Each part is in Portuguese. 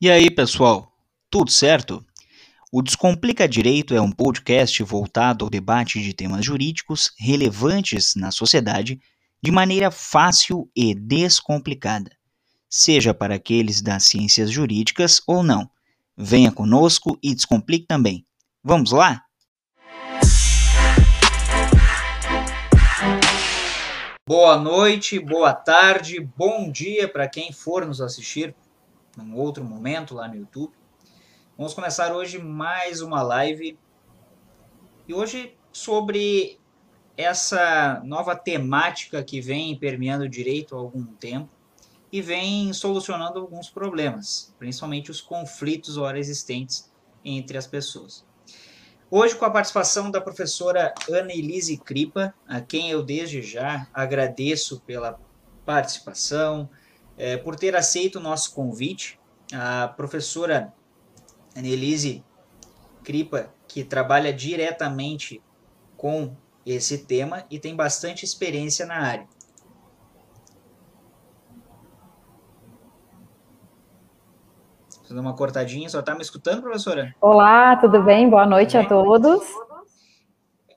E aí, pessoal, tudo certo? O Descomplica Direito é um podcast voltado ao debate de temas jurídicos relevantes na sociedade de maneira fácil e descomplicada, seja para aqueles das ciências jurídicas ou não. Venha conosco e descomplique também. Vamos lá? Boa noite, boa tarde, bom dia para quem for nos assistir num outro momento lá no YouTube. Vamos começar hoje mais uma live e hoje sobre essa nova temática que vem permeando o direito há algum tempo e vem solucionando alguns problemas, principalmente os conflitos ora existentes entre as pessoas. Hoje com a participação da professora Ana Elise Cripa, a quem eu desde já agradeço pela participação, é, por ter aceito o nosso convite. A professora Annelise Kripa, que trabalha diretamente com esse tema e tem bastante experiência na área. Fazer uma cortadinha, só está me escutando, professora? Olá, tudo bem? Boa noite bem? a todos.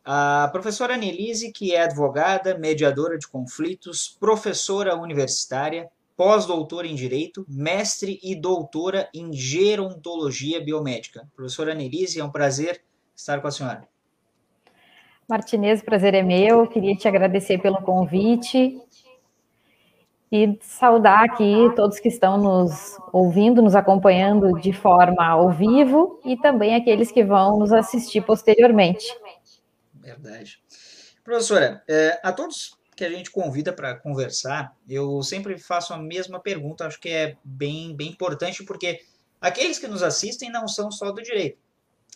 A professora Annelise, que é advogada, mediadora de conflitos, professora universitária, pós-doutora em Direito, mestre e doutora em Gerontologia Biomédica. Professora Nelise, é um prazer estar com a senhora. Martinez, prazer é meu. Queria te agradecer pelo convite e saudar aqui todos que estão nos ouvindo, nos acompanhando de forma ao vivo e também aqueles que vão nos assistir posteriormente. Verdade. Professora, é, a todos que a gente convida para conversar, eu sempre faço a mesma pergunta, acho que é bem, bem importante, porque aqueles que nos assistem não são só do direito,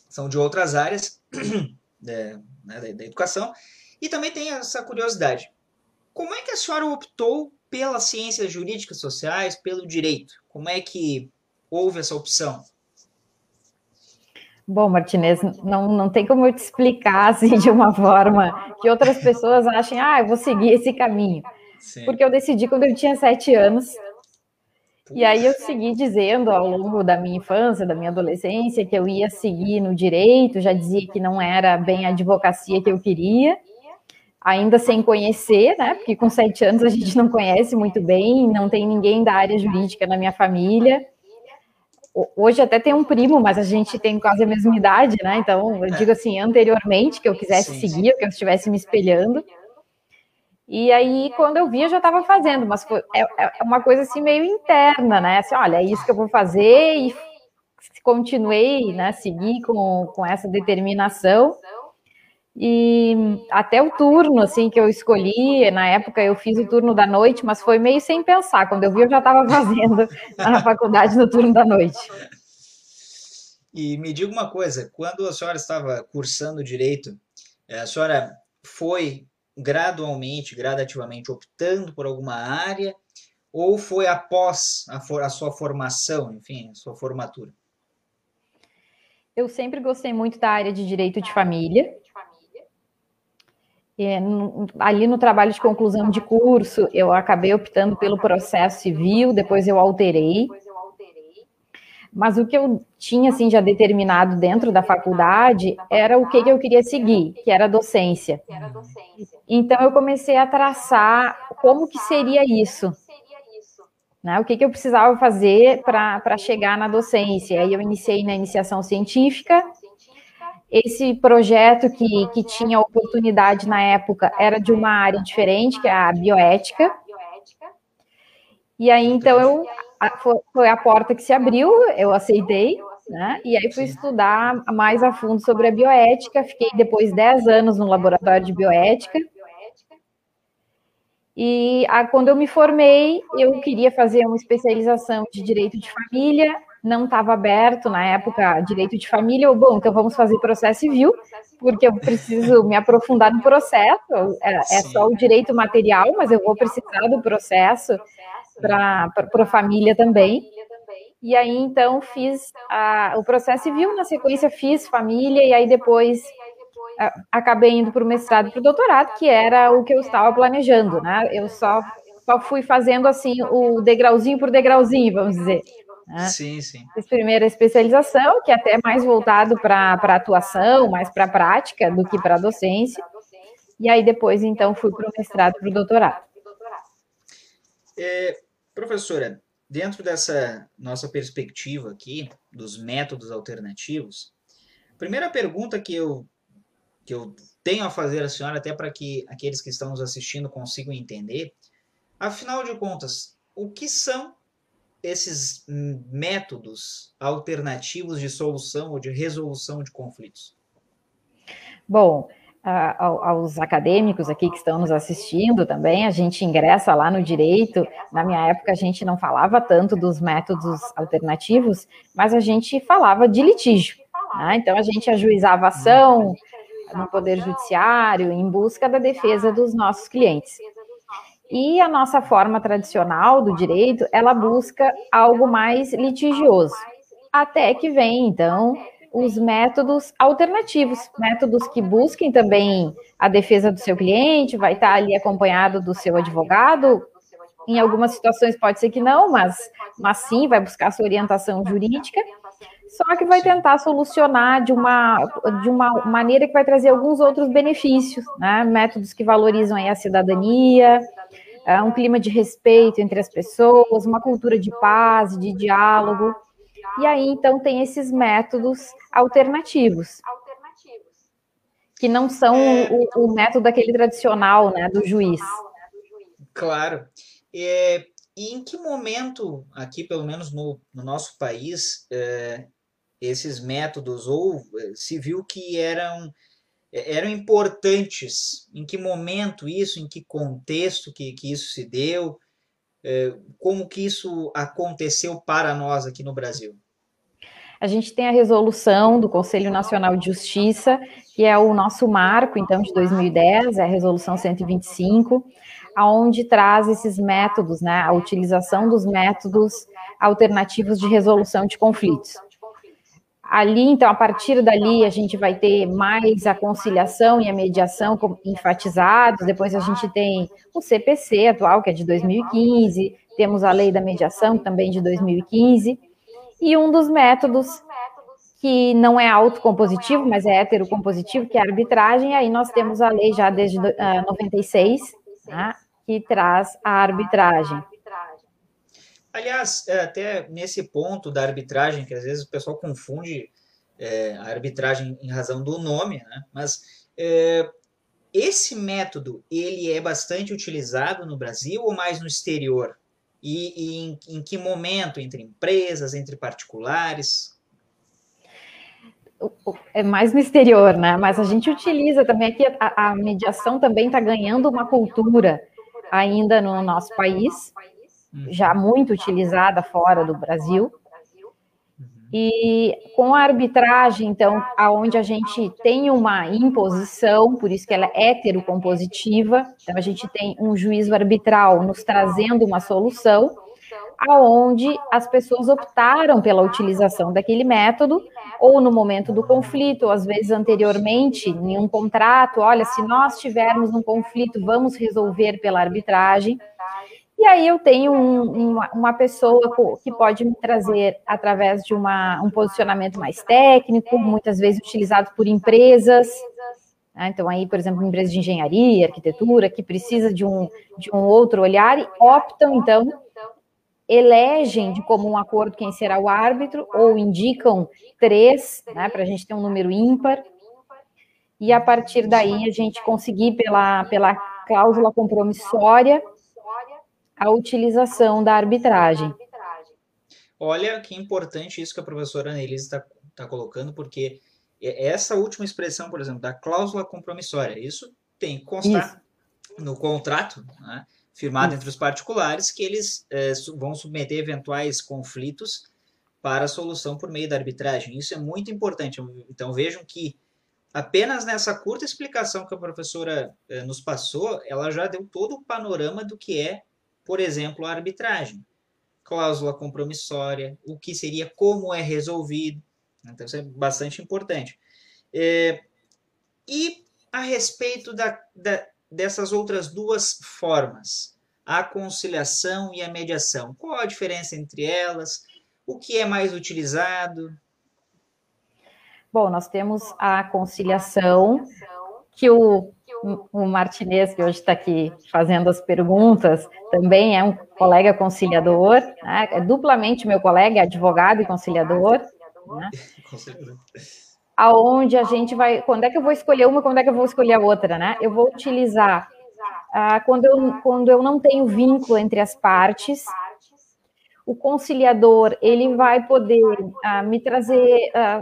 são de outras áreas é, né, da, da educação, e também tem essa curiosidade. Como é que a senhora optou pelas ciências jurídicas sociais, pelo direito? Como é que houve essa opção? Bom, Martinez, não, não tem como eu te explicar assim de uma forma que outras pessoas achem, ah, eu vou seguir esse caminho. Sim. Porque eu decidi quando eu tinha sete anos. E aí eu segui dizendo ao longo da minha infância, da minha adolescência, que eu ia seguir no direito, já dizia que não era bem a advocacia que eu queria, ainda sem conhecer, né? Porque com sete anos a gente não conhece muito bem, não tem ninguém da área jurídica na minha família. Hoje até tem um primo, mas a gente tem quase a mesma idade, né? Então, eu digo assim, anteriormente, que eu quisesse sim, seguir, sim. que eu estivesse me espelhando. E aí, quando eu vi, eu já estava fazendo, mas foi, é, é, uma coisa assim meio interna, né? Assim, olha, é isso que eu vou fazer e continuei, né? Seguir com, com essa determinação. E até o turno, assim, que eu escolhi, na época eu fiz o turno da noite, mas foi meio sem pensar. Quando eu vi, eu já estava fazendo na faculdade no turno da noite. E me diga uma coisa, quando a senhora estava cursando direito, eh, a senhora foi gradualmente, gradativamente optando por alguma área ou foi após a, for, a sua formação, enfim, a sua formatura? Eu sempre gostei muito da área de direito de família. É, ali no trabalho de conclusão de curso, eu acabei optando pelo processo civil, depois eu alterei. Mas o que eu tinha assim já determinado dentro da faculdade era o que, eu queria seguir, que era docência. Então eu comecei a traçar como que seria isso. Né, o que, que eu precisava fazer para chegar na docência? Aí eu iniciei na iniciação científica, esse projeto que, que tinha oportunidade na época era de uma área diferente, que é a bioética. E aí, então, eu, foi a porta que se abriu, eu aceitei, né? E aí fui estudar mais a fundo sobre a bioética. Fiquei depois 10 anos no laboratório de bioética. E a, quando eu me formei, eu queria fazer uma especialização de direito de família não estava aberto na época direito de família, ou bom, então vamos fazer processo civil, porque eu preciso me aprofundar no processo, é, é só o direito material, mas eu vou precisar do processo para a família também. E aí, então, fiz a, o processo civil, na sequência fiz família, e aí depois a, acabei indo para o mestrado e para o doutorado, que era o que eu estava planejando, né? Eu só, só fui fazendo assim o degrauzinho por degrauzinho, vamos dizer. Né? Sim, sim. Fiz primeiro a especialização, que é até mais voltado para atuação, mais para prática do que para docência. E aí depois, então, fui para o mestrado, para o doutorado. É, professora, dentro dessa nossa perspectiva aqui, dos métodos alternativos, a primeira pergunta que eu, que eu tenho a fazer à senhora, até para que aqueles que estão nos assistindo consigam entender, afinal de contas, o que são esses métodos alternativos de solução ou de resolução de conflitos? Bom, aos acadêmicos aqui que estão nos assistindo também, a gente ingressa lá no direito. Na minha época, a gente não falava tanto dos métodos alternativos, mas a gente falava de litígio. Né? Então, a gente ajuizava ação no Poder Judiciário em busca da defesa dos nossos clientes. E a nossa forma tradicional do direito, ela busca algo mais litigioso. Até que vem, então, os métodos alternativos, métodos que busquem também a defesa do seu cliente, vai estar ali acompanhado do seu advogado. Em algumas situações pode ser que não, mas, mas sim, vai buscar sua orientação jurídica. Só que vai tentar solucionar de uma, de uma maneira que vai trazer alguns outros benefícios, né? Métodos que valorizam a cidadania, é, um clima de respeito entre as pessoas, uma cultura de paz, de diálogo. E aí, então, tem esses métodos alternativos, que não são é... o, o, método aquele tradicional, né, do juiz. Claro. É, e em que momento, aqui pelo menos no, no nosso país, é, esses métodos, ou é, se viu que eram, é, eram importantes? Em que momento isso, em que contexto que, que isso se deu? É, como que isso aconteceu para nós aqui no Brasil? A gente tem a resolução do Conselho Nacional de Justiça, que é o nosso marco, então, de 2010, é a resolução 125, aonde traz esses métodos, né, a utilização dos métodos alternativos de resolução de conflitos. Ali, então, a partir dali, a gente vai ter mais a conciliação e a mediação enfatizados. Depois, a gente tem o CPC atual, que é de 2015, temos a lei da mediação, também de 2015. E um dos métodos que não é autocompositivo, mas é heterocompositivo, que é a arbitragem, aí nós temos a lei já desde uh, ah, 96, né, que traz a arbitragem. Aliás, é, até nesse ponto da arbitragem, que às vezes o pessoal confunde é, a arbitragem em razão do nome, né? mas é, esse método ele é bastante utilizado no Brasil ou mais no exterior? E, e em, em, que momento? Entre empresas, entre particulares? É mais no exterior, né? Mas a gente utiliza também aqui, a, a mediação também está ganhando uma cultura ainda no nosso país. Já muito utilizada fora do Brasil. E com a arbitragem, então, aonde a gente tem uma imposição, por isso que ela é heterocompositiva, então a gente tem um juízo arbitral nos trazendo uma solução, aonde as pessoas optaram pela utilização daquele método, ou no momento do conflito, ou às vezes anteriormente, em um contrato, olha, se nós tivermos um conflito, vamos resolver pela arbitragem. E aí eu tenho um, uma, uma, pessoa que pode me trazer através de uma, um posicionamento mais técnico, muitas vezes utilizado por empresas. Né? Então, aí, por exemplo, empresas de engenharia, arquitetura, que precisa de um, de um outro olhar e optam, então, elegem de comum acordo quem será o árbitro, ou indicam três, né, para a gente ter um número ímpar. E a partir daí a gente conseguir, pela, pela cláusula compromissória, a utilização da arbitragem. Olha que importante isso que a professora Annelise está tá colocando, porque essa última expressão, por exemplo, da cláusula compromissória, isso tem que constar isso. no contrato né, firmado isso. entre os particulares que eles é, vão submeter eventuais conflitos para a solução por meio da arbitragem. Isso é muito importante. Então vejam que apenas nessa curta explicação que a professora é, nos passou, ela já deu todo o panorama do que é por exemplo, a arbitragem, cláusula compromissória, o que seria, como é resolvido. Então, isso é bastante importante. É, e a respeito da, da, dessas outras duas formas, a conciliação e a mediação, qual a diferença entre elas? O que é mais utilizado? Bom, nós temos a conciliação, que o, o Martinez, que hoje está aqui fazendo as perguntas, também é um colega conciliador, né? é duplamente meu colega, advogado e conciliador. Né? Aonde a gente vai, quando é que eu vou escolher uma, quando é que eu vou escolher a outra, né? Eu vou utilizar ah, quando, eu, quando eu não tenho vínculo entre as partes, o conciliador ele vai poder ah, me trazer ah,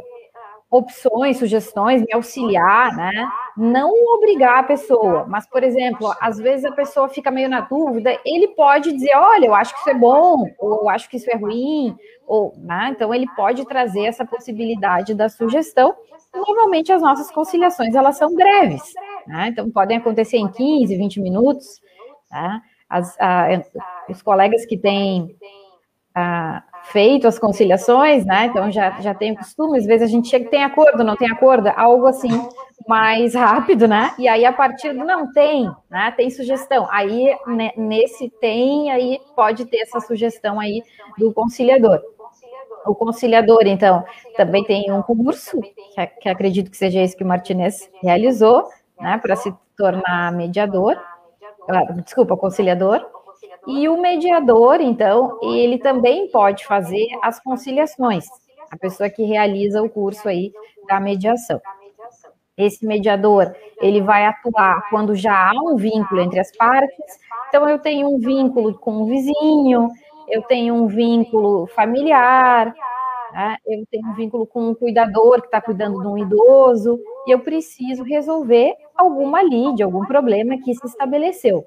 opções, sugestões, me auxiliar, né? Não obrigar a pessoa, mas, por exemplo, às vezes a pessoa fica meio na dúvida, ele pode dizer, olha, eu acho que isso é bom, ou eu acho que isso é ruim, ou, né? Então ele pode trazer essa possibilidade da sugestão. Normalmente as nossas conciliações elas são breves, né? Então podem acontecer em 15, 20 minutos, tá? As, a, os colegas que têm a, feito as conciliações, né? Então já, já tem costume, às vezes a gente chega, tem acordo, não tem acordo, algo assim mais rápido, né? E aí a partir do não tem, né? Tem sugestão. Aí né, nesse tem, aí pode ter essa sugestão aí do conciliador. O conciliador, então, também tem um curso, que, que acredito que seja esse que o Martinez realizou, né? Para se tornar mediador, ah, desculpa, conciliador. E o mediador, então, ele também pode fazer as conciliações, a pessoa que realiza o curso aí da mediação. Esse mediador, ele vai atuar quando já há um vínculo entre as partes. Então, eu tenho um vínculo com o vizinho, eu tenho um vínculo familiar, né? eu tenho um vínculo com um cuidador que está cuidando de um idoso, e eu preciso resolver alguma lide, algum problema que se estabeleceu.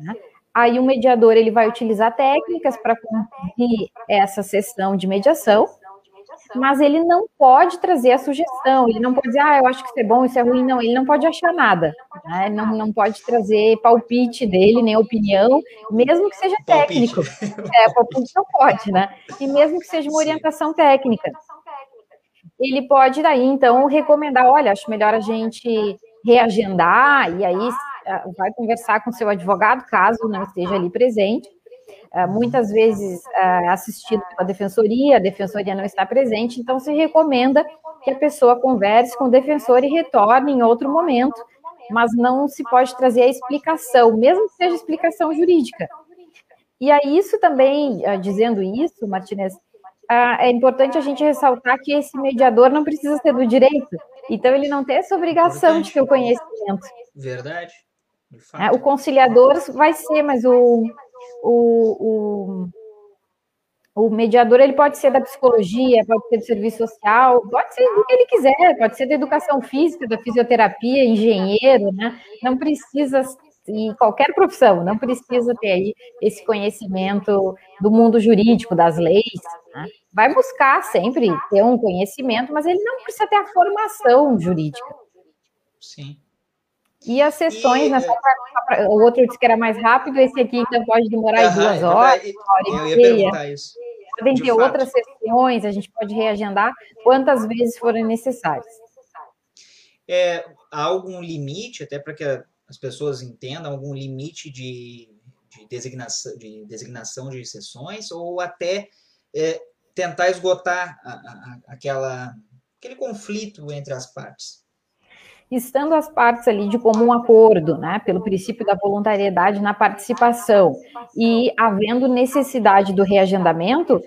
Né? Aí o mediador ele vai utilizar técnicas para cumprir essa sessão de mediação, mas ele não pode trazer a sugestão, ele não pode dizer, ah, eu acho que isso é bom, isso é ruim, não, ele não pode achar nada, né? não, não pode trazer palpite dele, nem opinião, mesmo que seja técnico. É, palpite não pode, né? E mesmo que seja uma orientação técnica. Ele pode daí, então, recomendar, olha, acho melhor a gente reagendar, e aí ah, vai conversar com seu advogado, caso não esteja ali presente. Ah, muitas vezes ah, assistido pela defensoria, a defensoria não está presente, então se recomenda que a pessoa converse com o defensor e retorne em outro momento, mas não se pode trazer a explicação, mesmo que seja explicação jurídica. E aí, isso também, dizendo isso, Martinez, é importante a gente ressaltar que esse mediador não precisa ser do direito, então ele não tem essa obrigação de ter o conhecimento. Verdade. É, o conciliador vai ser, mas o, o, o, o, mediador ele pode ser da psicologia, pode ser do serviço social, pode ser do que ele quiser, pode ser da educação física, da fisioterapia, engenheiro, né? Não precisa em qualquer profissão, não precisa ter aí esse conhecimento do mundo jurídico, das leis. Né? Vai buscar sempre ter um conhecimento, mas ele não precisa ter a formação jurídica. Sim. E as sessões, e, né, pra, o outro disse que era mais rápido, esse aqui então pode demorar uh duas horas, uma hora e meia. Podem ter fato. outras sessões, a gente pode reagendar quantas vezes forem necessárias. É, há algum limite, até para que as pessoas entendam, algum limite de, de, designação, de designação de sessões, ou até é, tentar esgotar a, a, aquela, aquele conflito entre as partes? Estando as partes ali de comum acordo, né, pelo princípio da voluntariedade na participação e havendo necessidade do reagendamento,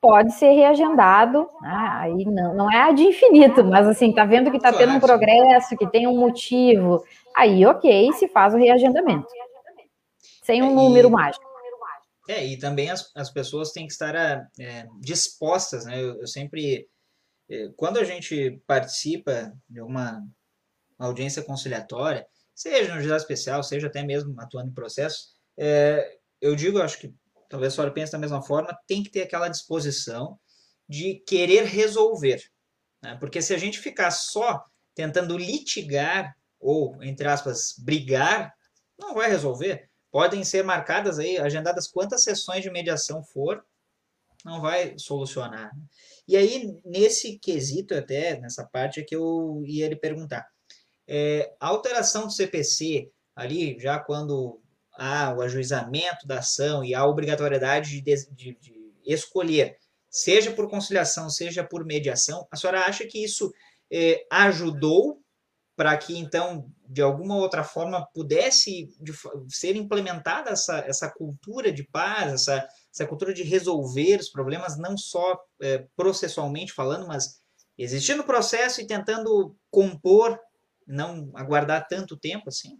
pode ser reagendado, né, aí não, não é de infinito, mas assim, tá vendo que está tendo um progresso, que tem um motivo, aí ok, se faz o reagendamento, sem um é, número mágico. É, e também as, as pessoas têm que estar é, dispostas, né, eu, eu sempre é, quando a gente participa de uma audiência conciliatória, seja no juizado especial, seja até mesmo atuando em processo, é, eu digo, acho que talvez a senhora pense da mesma forma, tem que ter aquela disposição de querer resolver. Né? Porque se a gente ficar só tentando litigar ou, entre aspas, brigar, não vai resolver. Podem ser marcadas aí, agendadas quantas sessões de mediação for, não vai solucionar. E aí, nesse quesito até, nessa parte, é que eu ia lhe perguntar. É, a alteração do CPC, ali, já quando há o ajuizamento da ação e a obrigatoriedade de, de, de escolher seja por conciliação, seja por mediação, a senhora acha que isso é, ajudou para que então de alguma outra forma pudesse de, ser implementada essa, essa cultura de paz, essa, essa cultura de resolver os problemas, não só é, processualmente falando, mas existindo o processo e tentando compor, não aguardar tanto tempo assim?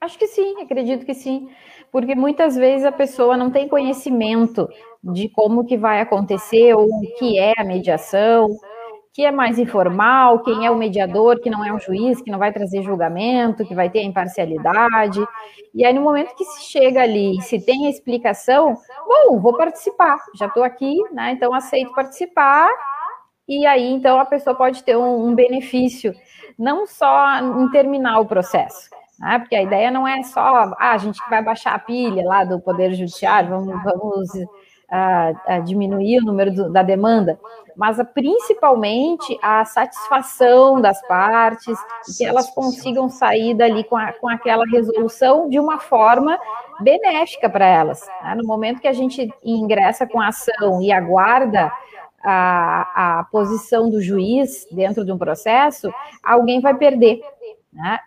Acho que sim, acredito que sim, porque muitas vezes a pessoa não tem conhecimento de como que vai acontecer ou o que é a mediação, que é mais informal, quem é o mediador, que não é um juiz, que não vai trazer julgamento, que vai ter a imparcialidade. E aí, no momento que se chega ali, se tem a explicação, bom, vou participar, já estou aqui, né? Então aceito participar. E aí, então, a pessoa pode ter um, um benefício, não só em terminar o processo, né? Porque a ideia não é só, ah, a gente vai baixar a pilha lá do Poder Judiciário, vamos, vamos uh, uh, diminuir o número do, da demanda, mas uh, principalmente a satisfação das partes, que elas consigam sair dali com, a, com aquela resolução de uma forma benéfica para elas. Né? No momento que a gente ingressa com a ação e aguarda a, a posição do juiz dentro de um processo, alguém vai perder. Né?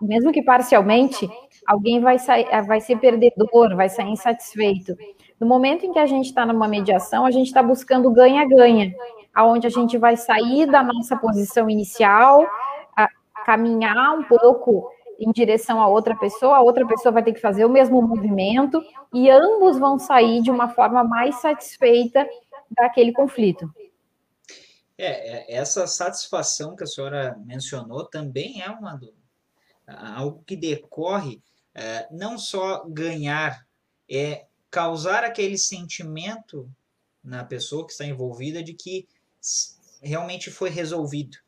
Mesmo que parcialmente, alguém vai, sair, vai ser perdedor, vai sair insatisfeito. No momento em que a gente está numa mediação, a gente está buscando ganha-ganha, aonde a gente vai sair da nossa posição inicial, caminhar um pouco em direção a outra pessoa, a outra pessoa vai ter que fazer o mesmo movimento e ambos vão sair de uma forma mais satisfeita daquele conflito. É, é essa satisfação que a senhora mencionou também é uma do, algo que decorre é, não só ganhar, é causar aquele sentimento na pessoa que está envolvida de que realmente foi resolvido.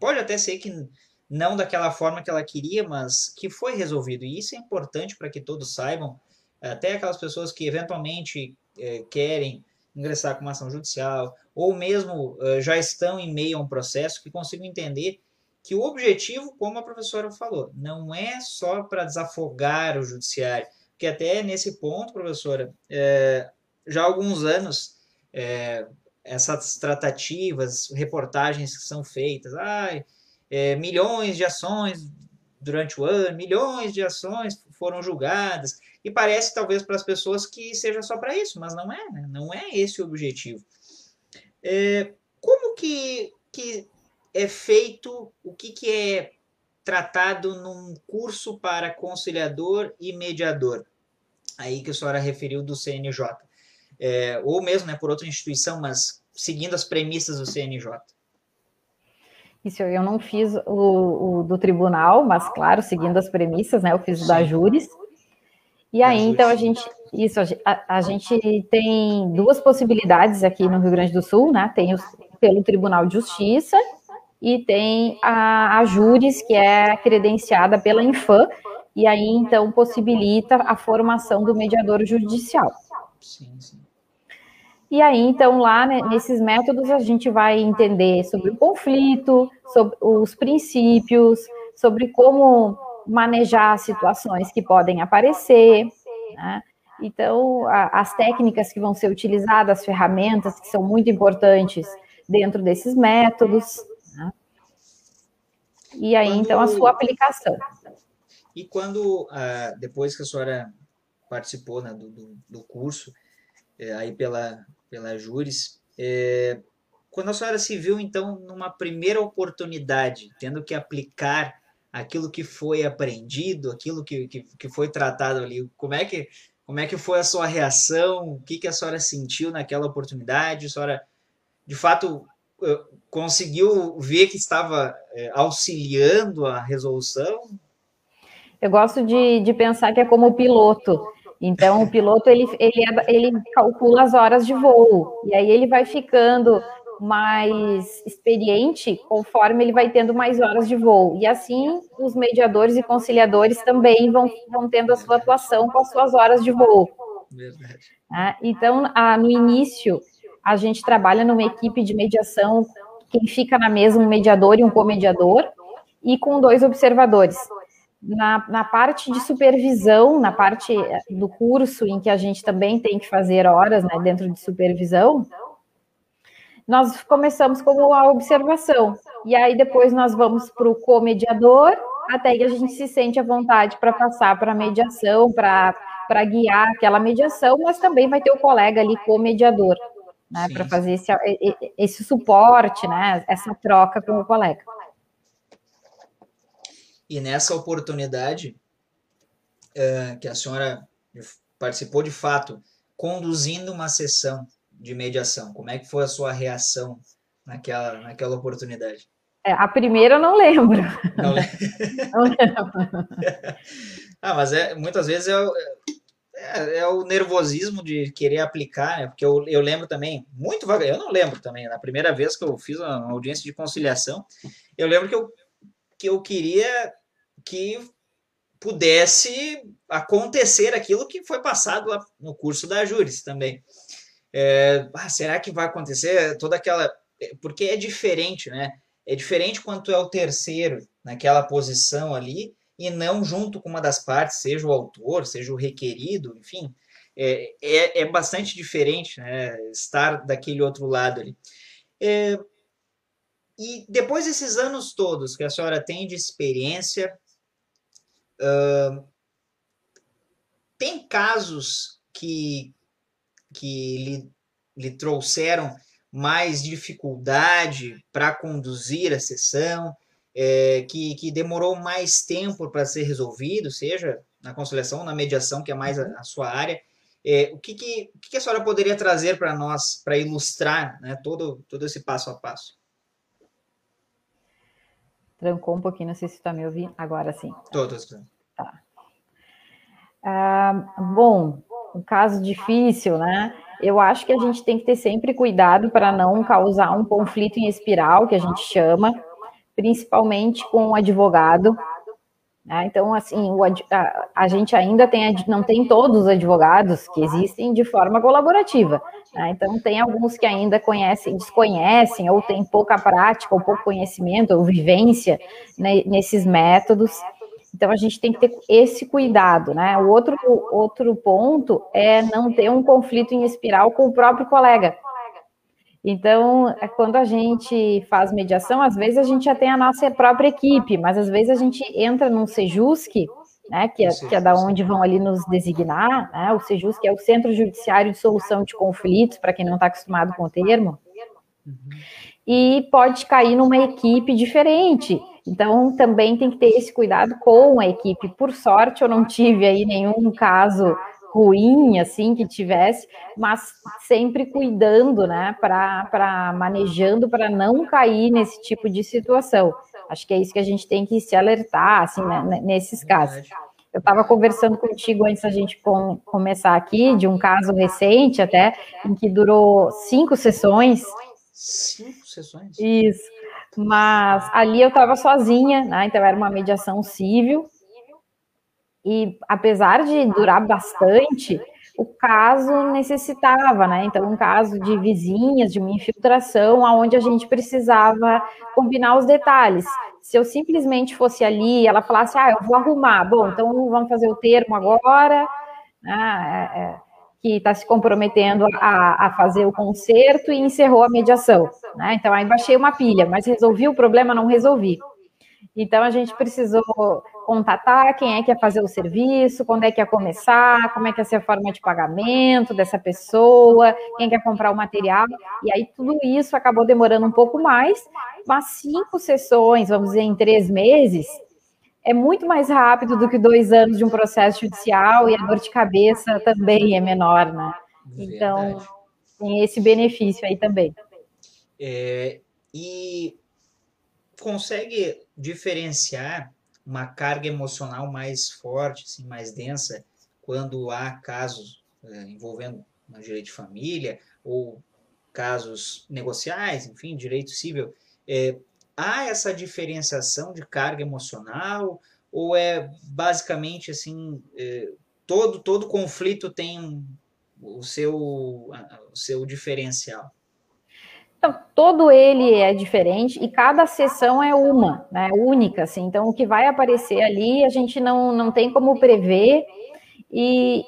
Pode até ser que não daquela forma que ela queria, mas que foi resolvido. E isso é importante para que todos saibam, até aquelas pessoas que eventualmente é, querem ingressar com uma ação judicial, ou mesmo é, já estão em meio a um processo, que consigam entender que o objetivo, como a professora falou, não é só para desafogar o judiciário, porque até nesse ponto, professora, é, já há alguns anos, é, essas tratativas, reportagens que são feitas, ai, é, milhões de ações durante o ano, milhões de ações foram julgadas, e parece talvez para as pessoas que seja só para isso, mas não é, né? não é esse o objetivo. É, como que, que é feito, o que, que é tratado num curso para conciliador e mediador, aí que a senhora referiu do CNJ, é, ou mesmo né, por outra instituição, mas seguindo as premissas do CNJ. Isso, eu não fiz o, o do tribunal, mas claro, seguindo as premissas, né, eu fiz o da Júris. E aí, então, a gente, isso, a, a, gente tem duas possibilidades aqui no Rio Grande do Sul, né, tem os, pelo Tribunal de Justiça e tem a, a Júris, que é credenciada pela Infam, e aí então possibilita a formação do mediador judicial. Sim, sim. E aí, então, lá né, nesses métodos, a gente vai entender sobre o conflito, sobre os princípios, sobre como manejar situações que podem aparecer, né? Então, a, as técnicas que vão ser utilizadas, as ferramentas que são muito importantes dentro desses métodos, e aí, quando... então, a sua aplicação. E quando, ah, depois que a senhora participou né, do, do, do, curso, é, aí pela, pela Júris, é, quando a senhora se viu, então, numa primeira oportunidade, tendo que aplicar aquilo que foi aprendido, aquilo que, que, que foi tratado ali, como é que, como é que foi a sua reação? O que, que a senhora sentiu naquela oportunidade? A senhora, de fato, conseguiu ver que estava é, auxiliando a resolução? Eu gosto de, de pensar que é como o piloto. Então, o piloto ele, ele, ele calcula as horas de voo, e aí ele vai ficando mais experiente conforme ele vai tendo mais horas de voo. E assim, os mediadores e conciliadores também vão, vão tendo a sua atuação com as suas horas de voo. Verdade. Ah, então, ah, no início, a gente trabalha numa equipe de mediação, quem fica na mesa um mediador e um comediador, e com dois observadores. Na, na parte de supervisão, na parte do curso em que a gente também tem que fazer horas né, dentro de supervisão, nós começamos com a observação. E aí depois nós vamos para o comediador, até que a gente se sente à vontade para passar para a mediação, para guiar aquela mediação, mas também vai ter o colega ali comediador, né, para fazer esse, esse suporte, né, essa troca com o colega. E nessa oportunidade uh, que a senhora participou de fato, conduzindo uma sessão de mediação, como é que foi a sua reação naquela, naquela oportunidade? É, a primeira eu não lembro. Não, le... não lembro. ah, mas é, muitas vezes é, é, é, o nervosismo de querer aplicar, né? Porque eu, eu lembro também, muito vaga, eu não lembro também, na primeira vez que eu fiz uma audiência de conciliação, eu lembro que eu que eu queria que pudesse acontecer aquilo que foi passado lá no curso da Júris também. É, ah, será que vai acontecer toda aquela. Porque é diferente, né? É diferente quando tu é o terceiro naquela posição ali e não junto com uma das partes, seja o autor, seja o requerido, enfim. É, é, é bastante diferente né? estar daquele outro lado ali. É, e depois desses anos todos que a senhora tem de experiência, uh, tem casos que, que lhe, lhe trouxeram mais dificuldade para conduzir a sessão, é, que, que demorou mais tempo para ser resolvido, seja na conciliação, na mediação, que é mais a, a sua área. É, o que, que, o que a senhora poderia trazer para nós, para ilustrar né, todo, todo esse passo a passo? Trancou um pouquinho, não sei se está me ouvindo. Agora sim. Todos. Tá. Ah, bom, um caso difícil, né? Eu acho que a gente tem que ter sempre cuidado para não causar um conflito em espiral, que a gente chama, principalmente com o advogado, né? Então, assim, o, a, a, gente ainda tem, não tem todos os advogados que existem de forma colaborativa. Né? Então, tem alguns que ainda conhecem, desconhecem, ou têm pouca prática, ou pouco conhecimento, ou vivência né, nesses métodos. Então, a gente tem que ter esse cuidado, né? O outro, outro ponto é não ter um conflito em espiral com o próprio colega. Então, é quando a gente faz mediação, às vezes a gente já tem a nossa própria equipe, mas às vezes a gente entra num Sejusc, né, que é, que é da onde vão ali nos designar, né, o Sejusc é o Centro Judiciário de Solução de Conflitos, para quem não está acostumado com o termo, uhum. e pode cair numa equipe diferente. Então, também tem que ter esse cuidado com a equipe. Por sorte, eu não tive aí nenhum caso ruim, assim, que tivesse, mas sempre cuidando, né, para manejando para não cair nesse tipo de situação. Acho que é isso que a gente tem que se alertar, assim, né, nesses casos. Eu estava conversando contigo antes da gente com, começar aqui, de um caso recente até, em que durou cinco sessões. Cinco sessões? Isso. Mas ali eu estava sozinha, né? Então era uma mediação civil, e apesar de durar bastante, o caso necessitava, né? Então, um caso de vizinhas, de uma infiltração, aonde a gente precisava combinar os detalhes. Se eu simplesmente fosse ali, ela falasse, ah, eu vou arrumar, bom, então vamos fazer o termo agora, né? É, é, que está se comprometendo a, a, fazer o conserto e encerrou a mediação, né? Então, aí baixei uma pilha, mas resolvi o problema, não resolvi. Então, a gente precisou contatar quem é que ia fazer o serviço, quando é que ia começar, como é que ia ser a forma de pagamento dessa pessoa, quem quer comprar o material. E aí, tudo isso acabou demorando um pouco mais, mas cinco sessões, vamos dizer, em três meses, é muito mais rápido do que dois anos de um processo judicial e a dor de cabeça também é menor, né? Então, tem esse benefício aí também. É, e consegue diferenciar uma carga emocional mais forte, assim, mais densa, quando há casos é, envolvendo no direito de família ou casos negociais, enfim, direito civil, é, há essa diferenciação de carga emocional ou é basicamente assim é, todo todo conflito tem o seu o seu diferencial? Então, todo ele é diferente e cada sessão é uma, né, única, assim. Então, o que vai aparecer ali, a gente não, não tem como prever e,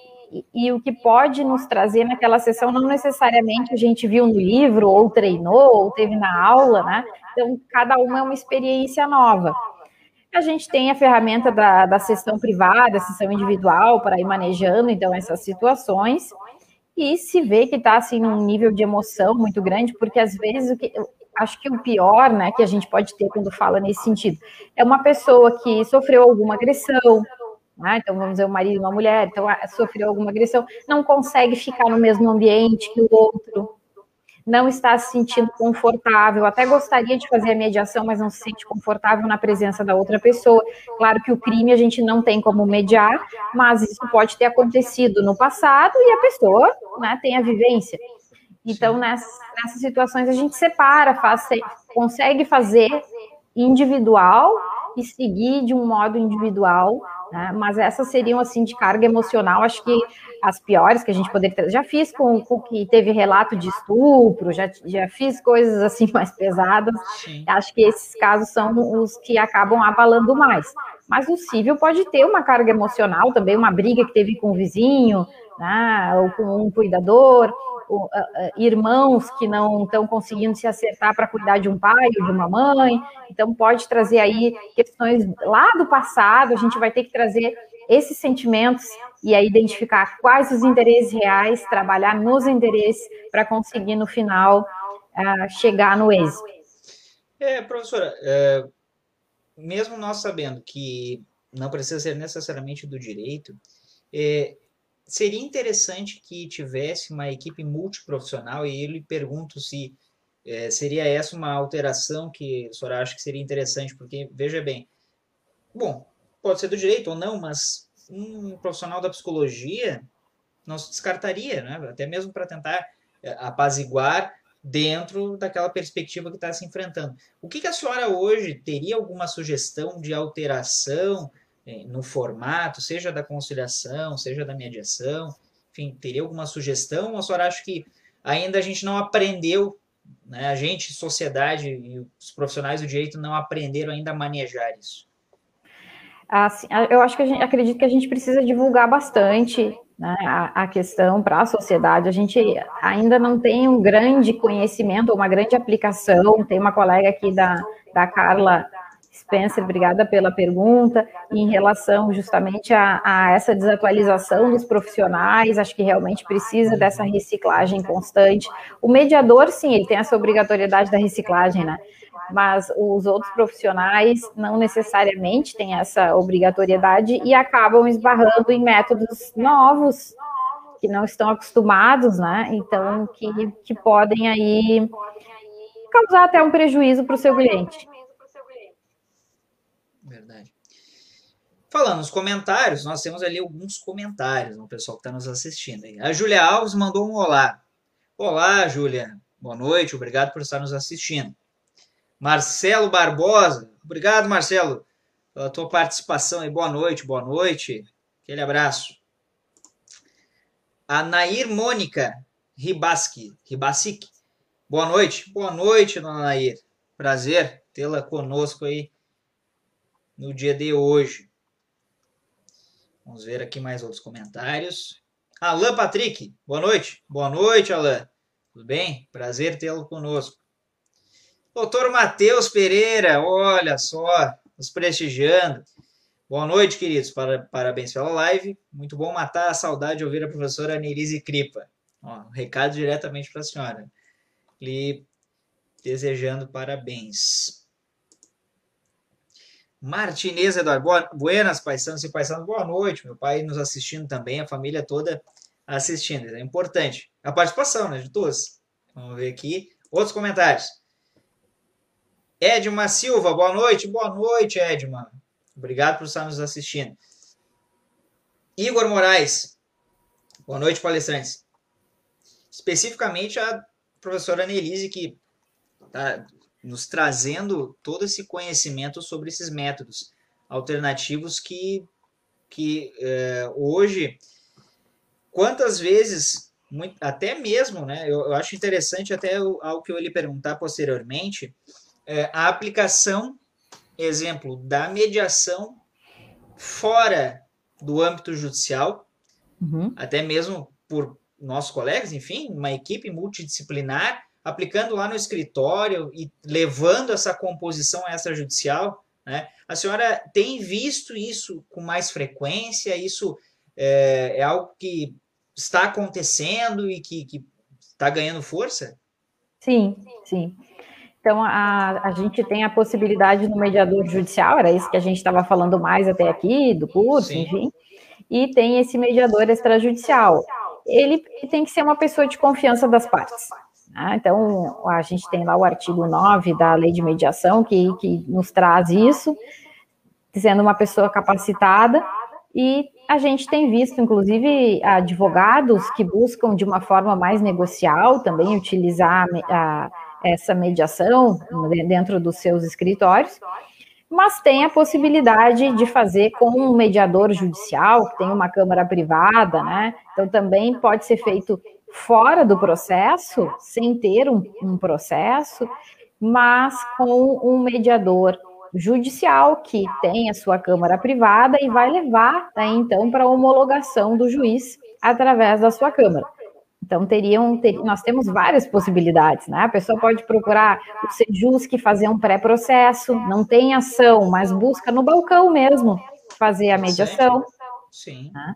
e, o que pode nos trazer naquela sessão não necessariamente a gente viu no livro, ou treinou, ou teve na aula, né? Então, cada uma é uma experiência nova. A gente tem a ferramenta da, da sessão privada, sessão individual, para ir manejando, então, essas situações e se vê que está assim num nível de emoção muito grande, porque às vezes o que acho que o pior, né, que a gente pode ter quando fala nesse sentido, é uma pessoa que sofreu alguma agressão, né, então vamos dizer o marido, uma mulher, então sofreu alguma agressão, não consegue ficar no mesmo ambiente que o outro, não está se sentindo confortável, até gostaria de fazer a mediação, mas não se sente confortável na presença da outra pessoa. Claro que o crime a gente não tem como mediar, mas isso pode ter acontecido no passado e a pessoa né, tem a vivência. Então, nessas, nessas situações, a gente separa, faz, consegue fazer individual e seguir de um modo individual, né? mas essas seriam assim de carga emocional, acho que as piores que a gente poderia. Já fiz com, com que teve relato de estupro, já, já fiz coisas assim mais pesadas. Sim. Acho que esses casos são os que acabam abalando mais. Mas o civil pode ter uma carga emocional também, uma briga que teve com o vizinho, né, ou com um cuidador, ou, uh, uh, irmãos que não estão conseguindo se acertar para cuidar de um pai ou de uma mãe. Então, pode trazer aí questões lá do passado, a gente vai ter que trazer esses sentimentos e aí identificar quais os interesses reais, trabalhar nos interesses para conseguir no final uh, chegar no êxito. É, professora, é, mesmo nós sabendo que não precisa ser necessariamente do direito, é, seria interessante que tivesse uma equipe multiprofissional e eu lhe pergunto se é, seria essa uma alteração que a senhora acha que seria interessante, porque, veja bem, bom, pode ser do direito ou não, mas um profissional da psicologia não se descartaria, né? até mesmo para tentar é, apaziguar dentro daquela perspectiva que está se enfrentando. O que, que, a senhora hoje teria alguma sugestão de alteração é, no formato, seja da conciliação, seja da mediação? Enfim, teria alguma sugestão? Ou a senhora acha que ainda a gente não aprendeu, né? a gente, sociedade e os profissionais do direito não aprenderam ainda a manejar isso? Assim, eu acho que a gente acredito que a gente precisa divulgar bastante né, a, a, questão para a sociedade. A gente ainda não tem um grande conhecimento, uma grande aplicação. Tem uma colega aqui da, da Carla Spencer, obrigada pela pergunta, em relação justamente a, a, essa desatualização dos profissionais, acho que realmente precisa dessa reciclagem constante. O mediador, sim, ele tem essa obrigatoriedade da reciclagem, né? mas os outros profissionais não necessariamente têm essa obrigatoriedade e acabam esbarrando em métodos novos que não estão acostumados, né? Então, que, que podem aí causar até um prejuízo para o seu cliente. Verdade. Falando nos comentários, nós temos ali alguns comentários no pessoal que está nos assistindo. Aí. A Júlia Alves mandou um olá. Olá, Júlia. Boa noite, obrigado por estar nos assistindo. Marcelo Barbosa. Obrigado, Marcelo, pela tua participação e boa noite, boa noite. Aquele abraço. A Nair Mônica Ribaski, Ribasic. Boa noite. Boa noite, dona Nair. Prazer tê-la conosco aí no dia de hoje. Vamos ver aqui mais outros comentários. Alain Patrick, boa noite. Boa noite, Alain. Tudo bem? Prazer tê-lo conosco. Doutor Matheus Pereira, olha só, nos prestigiando. Boa noite, queridos. Parabéns pela live. Muito bom matar a saudade de ouvir a professora Nerise Cripa. Ó, um recado diretamente para a senhora. Lhe desejando parabéns. Martinez Eduardo, buenas, paisanos e paisanos, boa noite. Meu pai nos assistindo também, a família toda assistindo. É importante. A participação, né, de todos. Vamos ver aqui. Outros comentários. Edma Silva, boa noite. Boa noite, Edma. Obrigado por estar nos assistindo. Igor Moraes, boa noite, palestrantes. Especificamente a professora Nelise, que está nos trazendo todo esse conhecimento sobre esses métodos alternativos que, que é, hoje, quantas vezes muito, até mesmo, né? Eu, eu acho interessante até algo que eu lhe perguntar posteriormente, é, a aplicação, exemplo, da mediação fora do âmbito judicial, uhum. até mesmo por nossos colegas, enfim, uma equipe multidisciplinar, aplicando lá no escritório e levando essa composição extrajudicial. Né? A senhora tem visto isso com mais frequência? Isso é, é algo que está acontecendo e que está ganhando força? Sim, sim. Então, a, a gente tem a possibilidade no mediador judicial, era isso que a gente estava falando mais até aqui, do curso, Sim. enfim, e tem esse mediador extrajudicial. Ele tem que ser uma pessoa de confiança das partes. Né? Então, a gente tem lá o artigo 9 da lei de mediação, que, que nos traz isso, sendo uma pessoa capacitada, e a gente tem visto, inclusive, advogados que buscam de uma forma mais negocial também utilizar a, essa mediação dentro dos seus escritórios, mas tem a possibilidade de fazer com um mediador judicial, que tem uma câmara privada, né? Então também pode ser feito fora do processo, sem ter um, um processo, mas com um mediador judicial que tem a sua câmara privada e vai levar né, então para a homologação do juiz através da sua câmara. Então, teriam, ter, nós temos várias possibilidades, né? A pessoa pode procurar o Sejusc fazer um pré-processo, não tem ação, mas busca no balcão mesmo fazer a mediação. Sim. Né?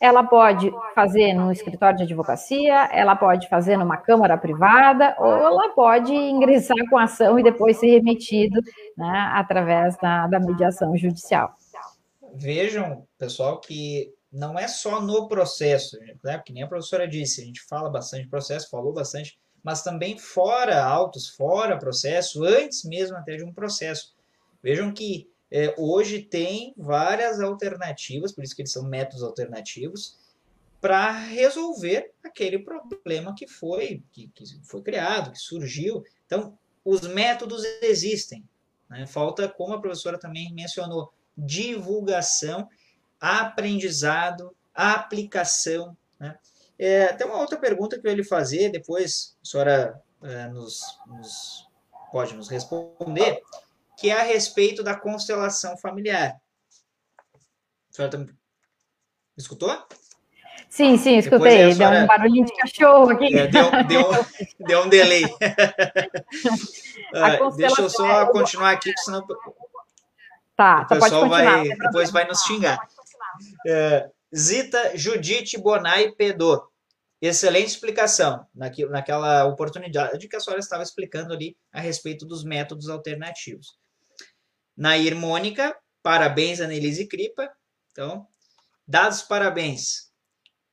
Ela pode fazer no escritório de advocacia, ela pode fazer numa câmara privada, ou ela pode ingressar com ação e depois ser remetido né, através da, da mediação judicial. Vejam, pessoal, que não é só no processo, né? que nem a professora disse, a gente fala bastante processo, falou bastante, mas também fora autos, fora processo, antes mesmo até de um processo. Vejam que é, hoje tem várias alternativas, por isso que eles são métodos alternativos, para resolver aquele problema que foi, que, que, foi criado, que surgiu. Então, os métodos existem. Né? Falta, como a professora também mencionou, divulgação aprendizado, aplicação. Né? É, tem uma outra pergunta que eu ia fazer, depois a senhora é, nos, nos, pode nos responder, que é a respeito da constelação familiar. A senhora tá, me escutou? Sim, sim, escutei. Senhora... Deu um barulhinho de cachorro aqui. É, deu, deu, deu um delay. ah, deixa eu só é continuar aqui, senão tá, o pessoal vai, depois vai nos xingar. É, Zita Judite Bonai Pedô. Excelente explicação naquela oportunidade que a senhora estava explicando ali a respeito dos métodos alternativos. Nair Mônica, parabéns, Anelise Cripa. Então, dados parabéns.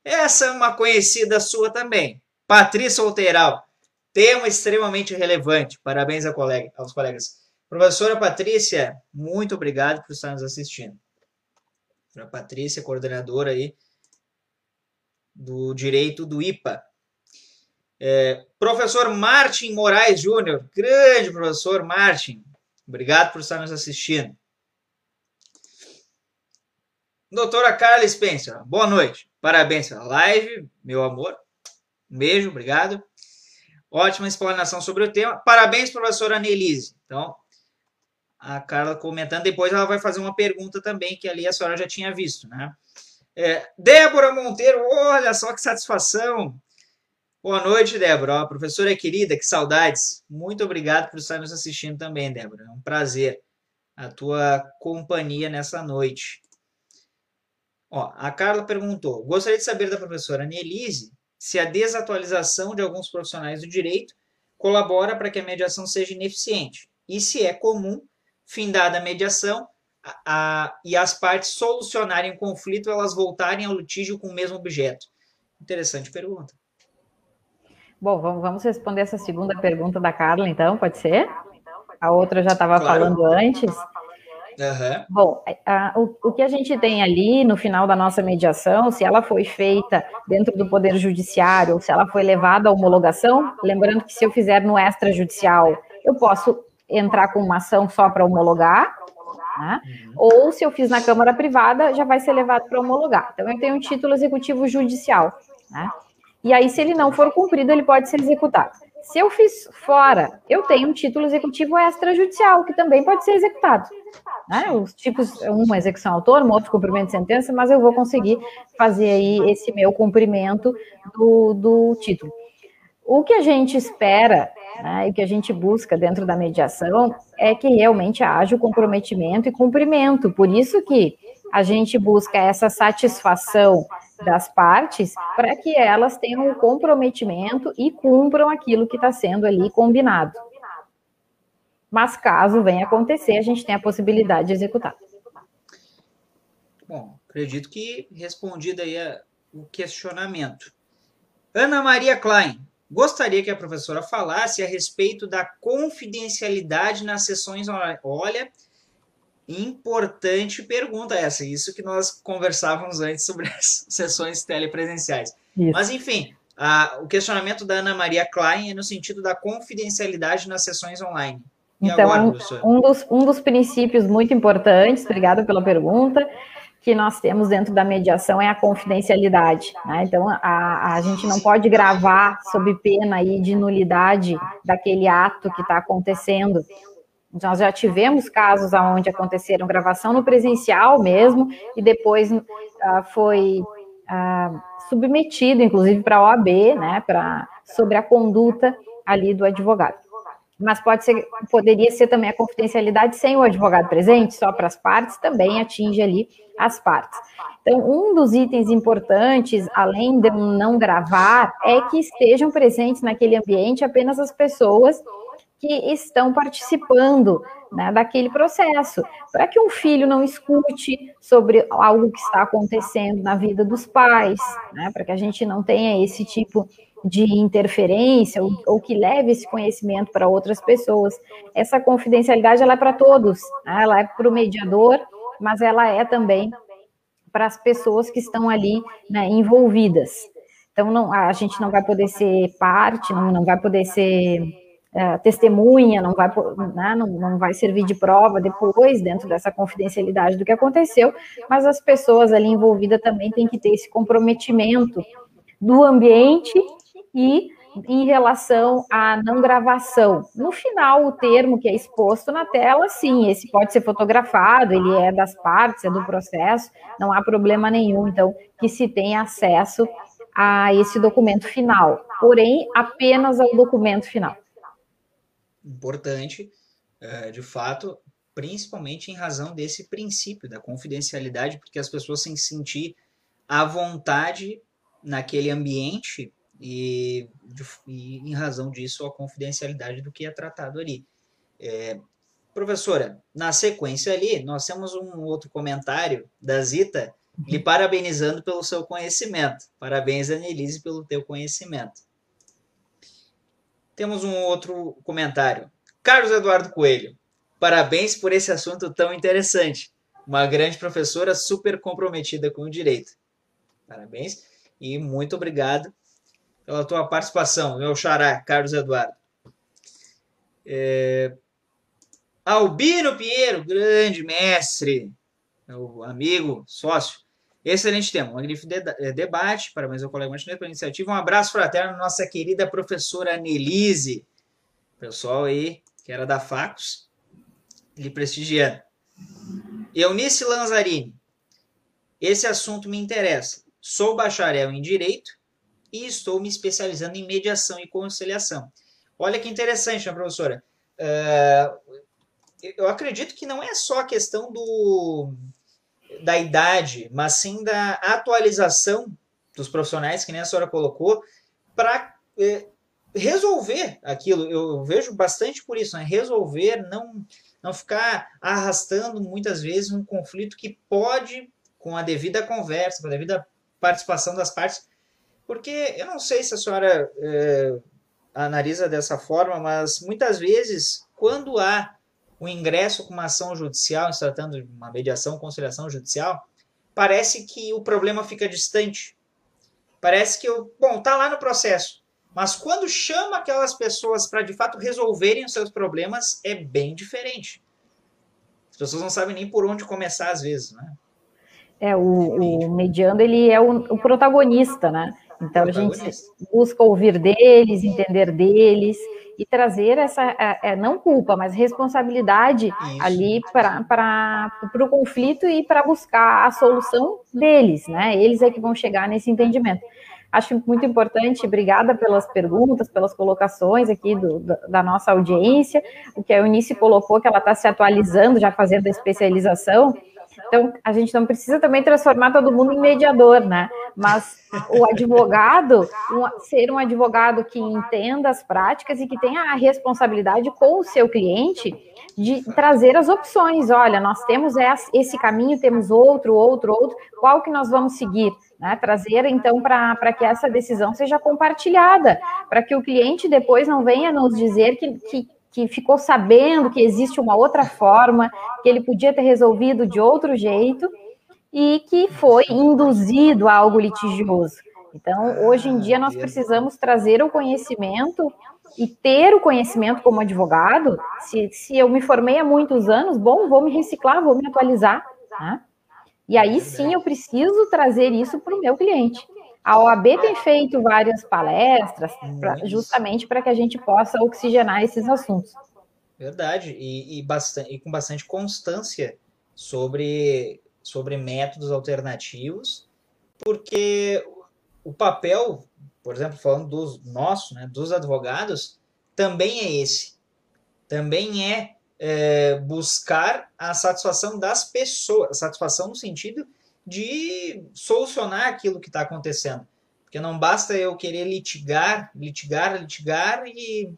Essa é uma conhecida sua também. Patrícia Alteral, tema extremamente relevante. Parabéns colega, aos colegas. Professora Patrícia, muito obrigado por estar nos assistindo para a Patrícia, coordenadora aí do direito do IPA. É, professor Martin Moraes Júnior, grande professor Martin, obrigado por estar nos assistindo. Doutora Carla Spencer, boa noite, parabéns pela live, meu amor, um beijo, obrigado. Ótima explanação sobre o tema. Parabéns, professora Annelise. Então, a Carla comentando. Depois ela vai fazer uma pergunta também, que ali a senhora já tinha visto, né? É, Débora Monteiro, olha só que satisfação. Boa noite, Débora. Ó, professora querida, que saudades. Muito obrigado por estar nos assistindo também, Débora. É um prazer a tua companhia nessa noite. A Carla perguntou: gostaria de saber da professora Nelise se a desatualização de alguns profissionais do direito colabora para que a mediação seja ineficiente e se é comum findada a mediação a, a, e as partes solucionarem o conflito, elas voltarem ao litígio com o mesmo objeto? Interessante pergunta. Bom, vamos responder essa segunda pergunta da Carla, então, pode ser? A outra já estava claro. falando antes. Uhum. Bom, a, o, o que a gente tem ali no final da nossa mediação, se ela foi feita dentro do Poder Judiciário, ou se ela foi levada à homologação, lembrando que se eu fizer no extrajudicial, eu posso entrar com uma ação só para homologar, né? Uhum. ou se eu fiz na Câmara Privada, já vai ser levado para homologar. Então, eu tenho um título executivo judicial. Né? E aí, se ele não for cumprido, ele pode ser executado. Se eu fiz fora, eu tenho um título executivo extrajudicial, que também pode ser executado. Né? Os tipos, uma execução autônoma, outro cumprimento de sentença, mas eu vou conseguir fazer aí esse meu cumprimento do, do título. O que a gente espera né, e o que a gente busca dentro da mediação é que realmente haja o comprometimento e cumprimento. Por isso que a gente busca essa satisfação das partes para que elas tenham um comprometimento e cumpram aquilo que está sendo ali combinado. Mas caso venha acontecer, a gente tem a possibilidade de executar. Bom, acredito que respondido aí o questionamento. Ana Maria Klein, gostaria que a professora falasse a respeito da confidencialidade nas sessões. Olha, Importante pergunta essa, isso que nós conversávamos antes sobre as sessões telepresenciais. Isso. Mas, enfim, a, o questionamento da Ana Maria Klein é no sentido da confidencialidade nas sessões online. E então, agora, um, um, dos, um dos princípios muito importantes, obrigada pela pergunta, que nós temos dentro da mediação é a confidencialidade. Né? Então, a, a gente não pode gravar sob pena aí de nulidade daquele ato que está acontecendo. Nós já tivemos casos onde aconteceram gravação no presencial mesmo, e depois uh, foi uh, submetido, inclusive, para a OAB, né, pra, sobre a conduta ali do advogado. Mas pode ser, poderia ser também a confidencialidade sem o advogado presente, só para as partes, também atinge ali as partes. Então, um dos itens importantes, além de não gravar, é que estejam presentes naquele ambiente apenas as pessoas que estão participando né, daquele processo, para que um filho não escute sobre algo que está acontecendo na vida dos pais, né, para que a gente não tenha esse tipo de interferência ou, ou que leve esse conhecimento para outras pessoas. Essa confidencialidade ela é para todos, né, ela é para o mediador, mas ela é também para as pessoas que estão ali né, envolvidas. Então, não, a gente não vai poder ser parte, não, não vai poder ser é, testemunha, não vai, né, não, não vai servir de prova depois, dentro dessa confidencialidade do que aconteceu, mas as pessoas ali envolvidas também têm que ter esse comprometimento do ambiente e em relação à não gravação. No final, o termo que é exposto na tela, sim, esse pode ser fotografado, ele é das partes, é do processo, não há problema nenhum, então, que se tenha acesso a esse documento final, porém, apenas ao documento final importante, é, de fato, principalmente em razão desse princípio da confidencialidade, porque as pessoas se sentir à vontade naquele ambiente e, e, em razão disso a confidencialidade do que é tratado ali. É, professora, na sequência ali, nós temos um outro comentário da Zita lhe parabenizando pelo seu conhecimento. Parabéns, Anelise, pelo teu conhecimento. Temos um outro comentário. Carlos Eduardo Coelho, parabéns por esse assunto tão interessante. Uma grande professora super comprometida com o direito. Parabéns e muito obrigado pela tua participação, meu xará, Carlos Eduardo. É... Albino Pinheiro, grande mestre, meu amigo, sócio, Excelente tema, magnífico de eh, debate. Parabéns ao colega Martinez pela iniciativa. Um abraço fraterno nossa querida professora Nelise. Pessoal aí, que era da Facos, lhe prestigiando. Eunice Lanzarini. Esse assunto me interessa. Sou bacharel em Direito e estou me especializando em mediação e conciliação. Olha que interessante, né, professora? Uh, eu acredito que não é só a questão do da idade, mas sim da atualização dos profissionais, que nem a senhora colocou, para é, resolver aquilo. Eu vejo bastante por isso, né? resolver, não, não ficar arrastando muitas vezes um conflito que pode, com a devida conversa, com a devida participação das partes, porque eu não sei se a senhora é, analisa dessa forma, mas muitas vezes, quando há o ingresso com uma ação judicial, se tratando de uma mediação, conciliação judicial, parece que o problema fica distante. Parece que, eu, bom, tá lá no processo. Mas quando chama aquelas pessoas para de fato resolverem os seus problemas, é bem diferente. As pessoas não sabem nem por onde começar às vezes, né? É, o, o mediando, ele é o, o protagonista, né? Então a gente busca ouvir deles, entender deles e trazer essa é, não culpa, mas responsabilidade Isso. ali para o conflito e para buscar a solução deles, né? Eles é que vão chegar nesse entendimento. Acho muito importante, obrigada pelas perguntas, pelas colocações aqui do, da nossa audiência. O que a Eunice colocou, que ela está se atualizando, já fazendo a especialização. Então, a gente não precisa também transformar todo mundo em mediador, né? Mas o advogado, um, ser um advogado que entenda as práticas e que tenha a responsabilidade com o seu cliente de trazer as opções. Olha, nós temos esse caminho, temos outro, outro, outro. Qual que nós vamos seguir? Né, trazer então para que essa decisão seja compartilhada, para que o cliente depois não venha nos dizer que, que, que, ficou sabendo que existe uma outra forma, que ele podia ter resolvido de outro jeito e que foi induzido a algo litigioso. Então, hoje em dia, nós precisamos trazer o conhecimento e ter o conhecimento como advogado. Se, se eu me formei há muitos anos, bom, vou me reciclar, vou me atualizar. Né? E aí sim eu preciso trazer isso para o meu cliente. A OAB tem feito várias palestras pra, justamente para que a gente possa oxigenar esses assuntos. Verdade, e, e, bastante, e com bastante constância sobre, sobre métodos alternativos, porque o papel, por exemplo, falando dos nossos, né, dos advogados, também é esse. Também é é, buscar a satisfação das pessoas, satisfação no sentido de solucionar aquilo que está acontecendo. Porque não basta eu querer litigar, litigar, litigar e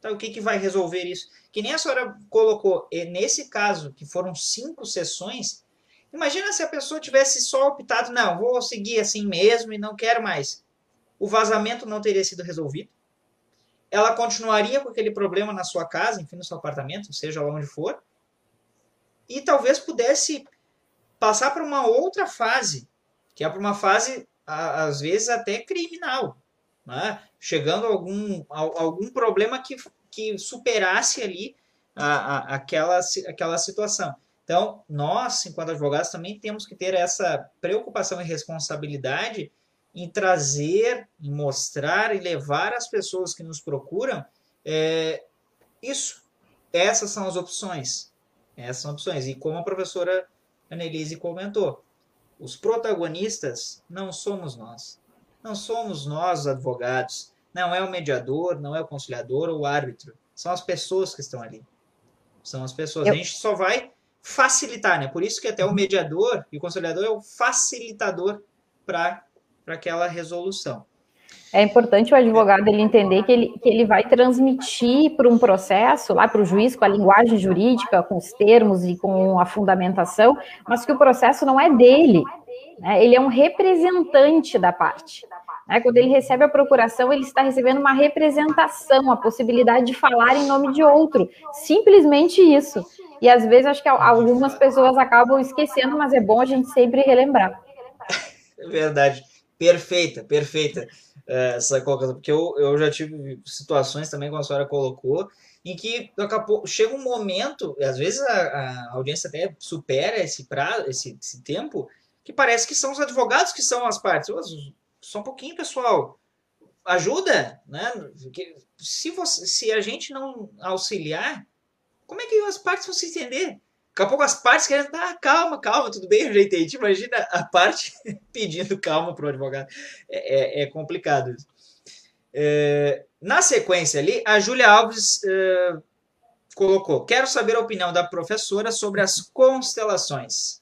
tá, o que, que vai resolver isso? Que nem a senhora colocou, nesse caso, que foram cinco sessões, imagina se a pessoa tivesse só optado, não, vou seguir assim mesmo e não quero mais. O vazamento não teria sido resolvido ela continuaria com aquele problema na sua casa, enfim, no seu apartamento, seja lá onde for, e talvez pudesse passar para uma outra fase, que é para uma fase, às vezes, até criminal, né? chegando a algum, a, algum problema que, que superasse ali a, a, aquela, aquela situação. Então, nós, enquanto advogados, também temos que ter essa preocupação e responsabilidade em trazer, em mostrar e levar às pessoas que nos procuram é, isso. Essas são as opções. Essas são opções. E como a professora Annelise comentou, os protagonistas não somos nós. Não somos nós os advogados. Não é o mediador, não é o conciliador ou o árbitro. São as pessoas que estão ali. São as pessoas. Eu... A gente só vai facilitar, né? Por isso que até o mediador e o conciliador é o facilitador para para aquela resolução. É importante o advogado ele entender que ele, que ele vai transmitir para um processo, lá para o juiz, com a linguagem jurídica, com os termos e com a fundamentação, mas que o processo não é dele. Né? Ele é um representante da parte. Né? Quando ele recebe a procuração, ele está recebendo uma representação, a possibilidade de falar em nome de outro. Simplesmente isso. E às vezes acho que algumas pessoas acabam esquecendo, mas é bom a gente sempre relembrar. É verdade. Perfeita, perfeita essa colocação, porque eu, eu já tive situações também, como a senhora colocou, em que acabou, chega um momento, às vezes a, a audiência até supera esse prazo, esse, esse, tempo, que parece que são os advogados que são as partes. Só um pouquinho, pessoal. Ajuda, né? Porque se, você, se a gente não auxiliar, como é que as partes vão se entender? Daqui a pouco as partes querem, ah, calma, calma, tudo bem, eu entendi. Imagina a parte pedindo calma para o advogado. É, é, é complicado isso. É, na sequência ali, a Júlia Alves é, colocou: Quero saber a opinião da professora sobre as constelações.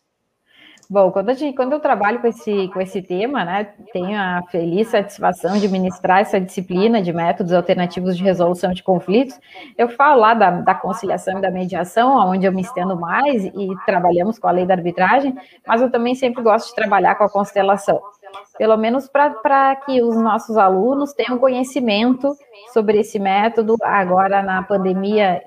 Bom, quando, a gente, quando eu trabalho com esse, com esse tema, né, tenho a feliz satisfação de ministrar essa disciplina de métodos alternativos de resolução de conflitos, eu falo lá da, da conciliação e da mediação, onde eu me estendo mais e trabalhamos com a lei da arbitragem, mas eu também sempre gosto de trabalhar com a constelação, pelo menos para que os nossos alunos tenham conhecimento sobre esse método. Agora, na pandemia,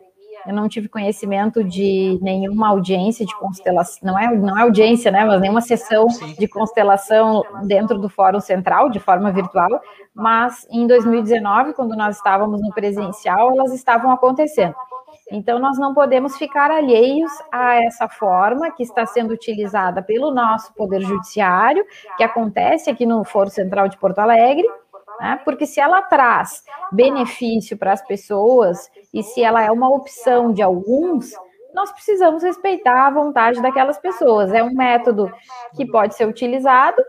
eu não tive conhecimento de nenhuma audiência de constelação, não é, não é audiência, né, mas nenhuma sessão de constelação dentro do Fórum Central, de forma virtual, mas em 2019, quando nós estávamos no presencial, elas estavam acontecendo. Então, nós não podemos ficar alheios a essa forma que está sendo utilizada pelo nosso Poder Judiciário, que acontece aqui no Foro Central de Porto Alegre, né? porque se ela traz benefício para as pessoas e se ela é uma opção de alguns, nós precisamos respeitar a vontade daquelas pessoas. É um método que pode ser utilizado.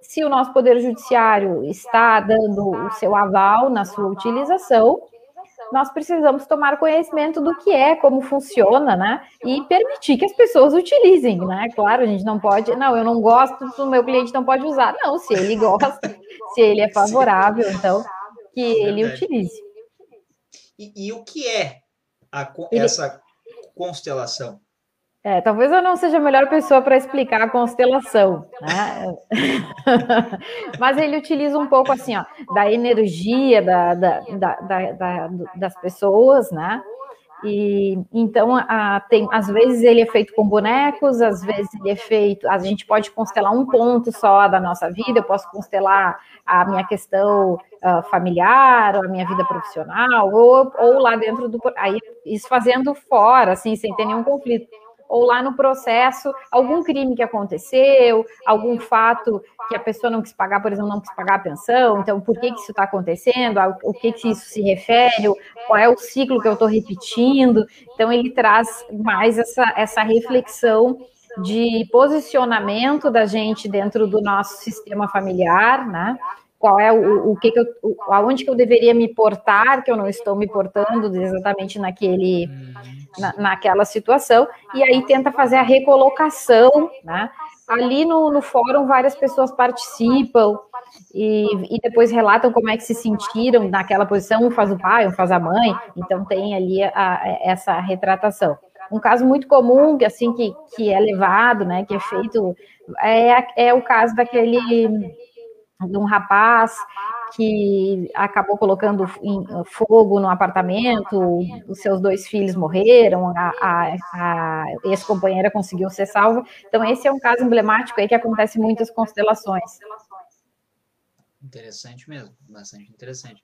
Se o nosso Poder Judiciário está dando o seu aval na sua utilização, nós precisamos tomar conhecimento do que é, como funciona, né? E permitir que as pessoas utilizem, né? Claro, a gente não pode, não, eu não gosto, o meu cliente não pode usar. Não, se ele gosta, se ele é favorável, então que ele utilize. E, e o que é a, essa constelação? É, talvez eu não seja a melhor pessoa para explicar a constelação, né? mas ele utiliza um pouco assim, ó, da energia da, da, da, da das pessoas, né? E então a, tem, às vezes ele é feito com bonecos, às vezes ele é feito, a gente pode constelar um ponto só da nossa vida, eu posso constelar a minha questão uh, familiar, a minha vida profissional, ou, ou lá dentro do aí isso fazendo fora, assim, sem ter nenhum conflito ou lá no processo algum crime que aconteceu, algum fato que a pessoa não quis pagar, por exemplo, não quis pagar a pensão, então por que, que isso está acontecendo, o que, que isso se refere, qual é o ciclo que eu estou repetindo. Então ele traz mais essa, essa reflexão de posicionamento da gente dentro do nosso sistema familiar, né? Qual é o, o que, que eu, aonde que eu deveria me portar, que eu não estou me portando exatamente naquele, na, naquela situação, e aí tenta fazer a recolocação, né? Ali no, no fórum, várias pessoas participam e, e, depois relatam como é que se sentiram naquela posição, um faz o pai, um faz a mãe, então tem ali a, a, essa retratação. Um caso muito comum, que assim, que, que é levado, né, que é feito, é, é o caso daquele de um rapaz que acabou colocando fogo no apartamento, os seus dois filhos morreram, a, a, a ex-companheira conseguiu ser salva. Então, esse é um caso emblemático aí que acontece em muitas constelações. Interessante mesmo, bastante interessante.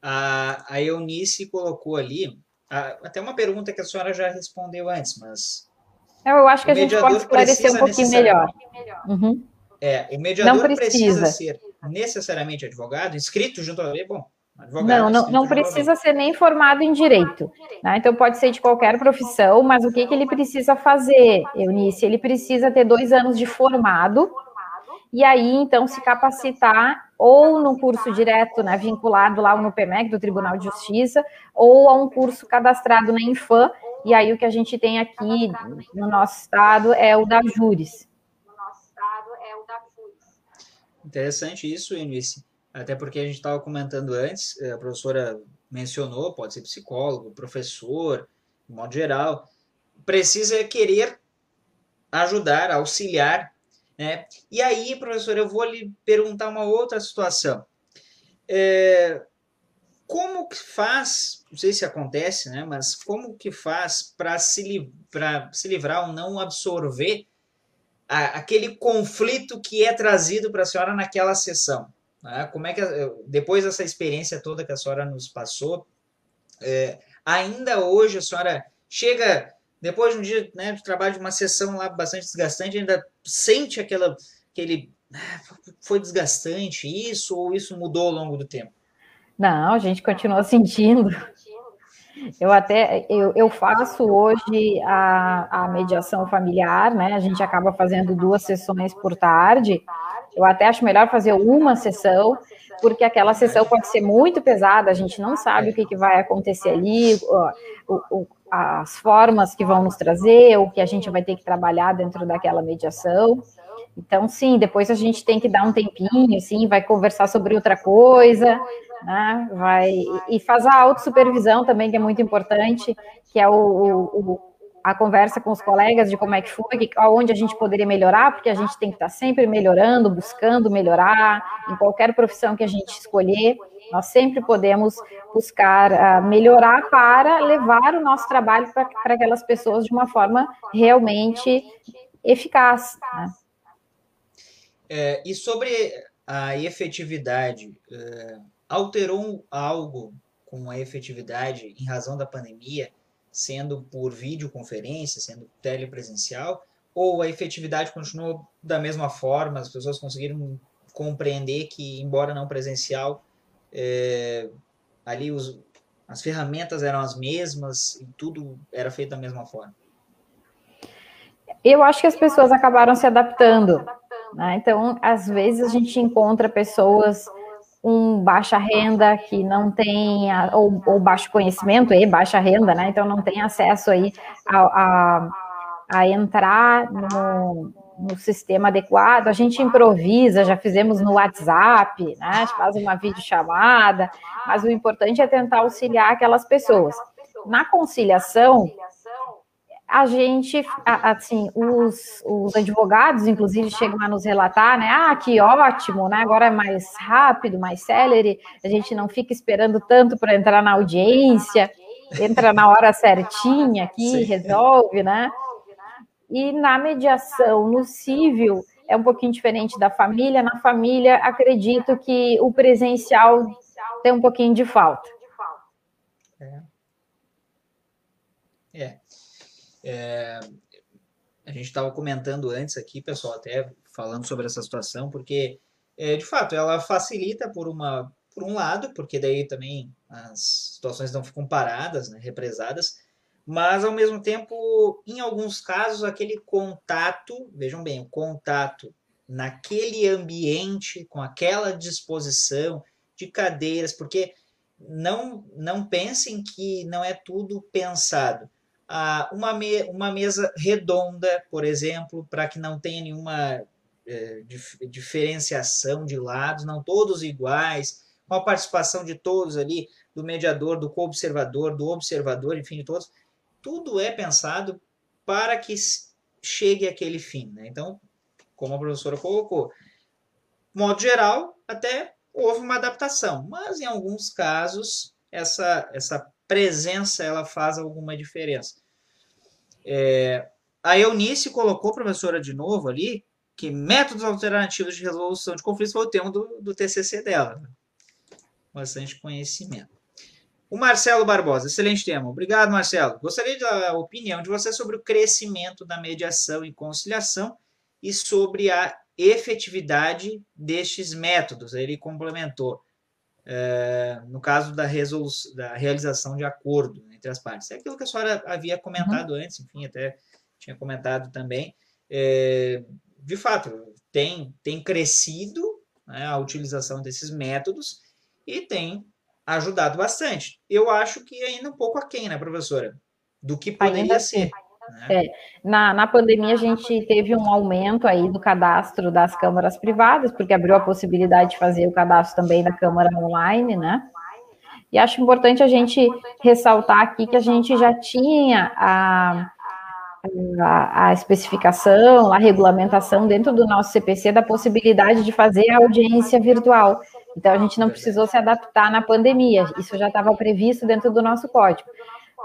A, a Eunice colocou ali, até uma pergunta que a senhora já respondeu antes, mas. Eu acho que a gente pode esclarecer um pouquinho melhor. Uhum. É, o mediador precisa. precisa. ser necessariamente advogado, inscrito junto a lei, bom. Advogado, não, não, não precisa ser nem formado em direito. Né? Então, pode ser de qualquer profissão, mas o que, que ele precisa fazer, Eunice? Ele precisa ter dois anos de formado, e aí, então, se capacitar ou no curso direto, né, vinculado lá no PMEC, do Tribunal de Justiça, ou a um curso cadastrado na Infam, e aí o que a gente tem aqui no nosso estado é o da Júris. Interessante isso, Eunice. Até porque a gente estava comentando antes, eh, a professora mencionou, pode ser psicólogo, professor, de modo geral, precisa querer ajudar, auxiliar, né? E aí, professor, eu vou lhe perguntar uma outra situação. É, como que faz, não sei se acontece, né? Mas como que faz para se, se livrar ou não absorver a, aquele conflito que é trazido para a senhora naquela sessão. Né? Como é que, depois dessa experiência toda que a senhora nos passou, é, ainda hoje a senhora chega, depois de um dia né, de trabalho de uma sessão lá bastante desgastante, ainda sente aquela, aquele. Ah, foi desgastante isso ou isso mudou ao longo do tempo? Não, a gente continua sentindo. Eu até eu, eu faço hoje a, a mediação familiar, né? A gente acaba fazendo duas sessões por tarde. Eu até acho melhor fazer uma sessão, porque aquela sessão pode ser muito pesada, a gente não sabe o que, que vai acontecer ali, o, o, as formas que vão nos trazer, o que a gente vai ter que trabalhar dentro daquela mediação. Então, sim, depois a gente tem que dar um tempinho, assim, vai conversar sobre outra coisa, né? Vai e faz a autossupervisão também, que é muito importante, que é o, o, a conversa com os colegas de como é que foi, onde a gente poderia melhorar, porque a gente tem que estar sempre melhorando, buscando melhorar, em qualquer profissão que a gente escolher, nós sempre podemos buscar uh, melhorar para levar o nosso trabalho para aquelas pessoas de uma forma realmente eficaz. Né? É, e sobre a efetividade, é, alterou algo com a efetividade em razão da pandemia sendo por videoconferência, sendo telepresencial, ou a efetividade continuou da mesma forma, as pessoas conseguiram compreender que, embora não presencial, é, ali os, as ferramentas eram as mesmas e tudo era feito da mesma forma? Eu acho que as pessoas acabaram se adaptando. Né? Então, às vezes a gente encontra pessoas com baixa renda que não tem ou, ou, baixo conhecimento e baixa renda, né? Então não tem acesso aí a, a, a entrar no, no, sistema adequado. A gente improvisa, já fizemos no WhatsApp, né? A gente faz uma videochamada, mas o importante é tentar auxiliar aquelas pessoas. Na conciliação, a gente, assim, os, os advogados, inclusive, chegam a nos relatar, né? Ah, que ótimo, né? Agora é mais rápido, mais célere, a gente não fica esperando tanto para entrar na audiência, entra na hora certinha aqui, Sim. resolve, né? E na mediação, no civil, é um pouquinho diferente da família. Na família, acredito que o presencial tem um pouquinho de falta. É. É. É, a gente estava comentando antes aqui, pessoal, até falando sobre essa situação, porque é, de fato ela facilita por uma por um lado, porque daí também as situações não ficam paradas, né, represadas, mas ao mesmo tempo, em alguns casos, aquele contato, vejam bem, o contato naquele ambiente, com aquela disposição de cadeiras, porque não, não pensem que não é tudo pensado uma, me, uma mesa redonda, por exemplo, para que não tenha nenhuma é, dif, diferenciação de lados, não todos iguais, com a participação de todos ali, do mediador, do co-observador, do observador, enfim, de todos. Tudo é pensado para que chegue àquele fim. Né? Então, como a professora colocou, modo geral, até houve uma adaptação, mas em alguns casos essa, essa presença ela faz alguma diferença. É, a Eunice colocou, professora, de novo ali, que métodos alternativos de resolução de conflitos foi o tema do, do TCC dela. Né? Bastante conhecimento. O Marcelo Barbosa, excelente tema. Obrigado, Marcelo. Gostaria da opinião de você sobre o crescimento da mediação e conciliação e sobre a efetividade destes métodos. Ele complementou é, no caso da, da realização de acordo entre as partes. É aquilo que a senhora havia comentado uhum. antes, enfim, até tinha comentado também. É, de fato, tem, tem crescido né, a utilização desses métodos e tem ajudado bastante. Eu acho que ainda um pouco aquém, né, professora? Do que poderia ainda ser. Né? É, na, na pandemia, a gente teve um aumento aí do cadastro das câmaras privadas, porque abriu a possibilidade de fazer o cadastro também da câmara online, né? E acho importante a gente ressaltar aqui que a gente já tinha a, a, a, especificação, a regulamentação dentro do nosso CPC da possibilidade de fazer a audiência virtual. Então, a gente não precisou se adaptar na pandemia, isso já estava previsto dentro do nosso código.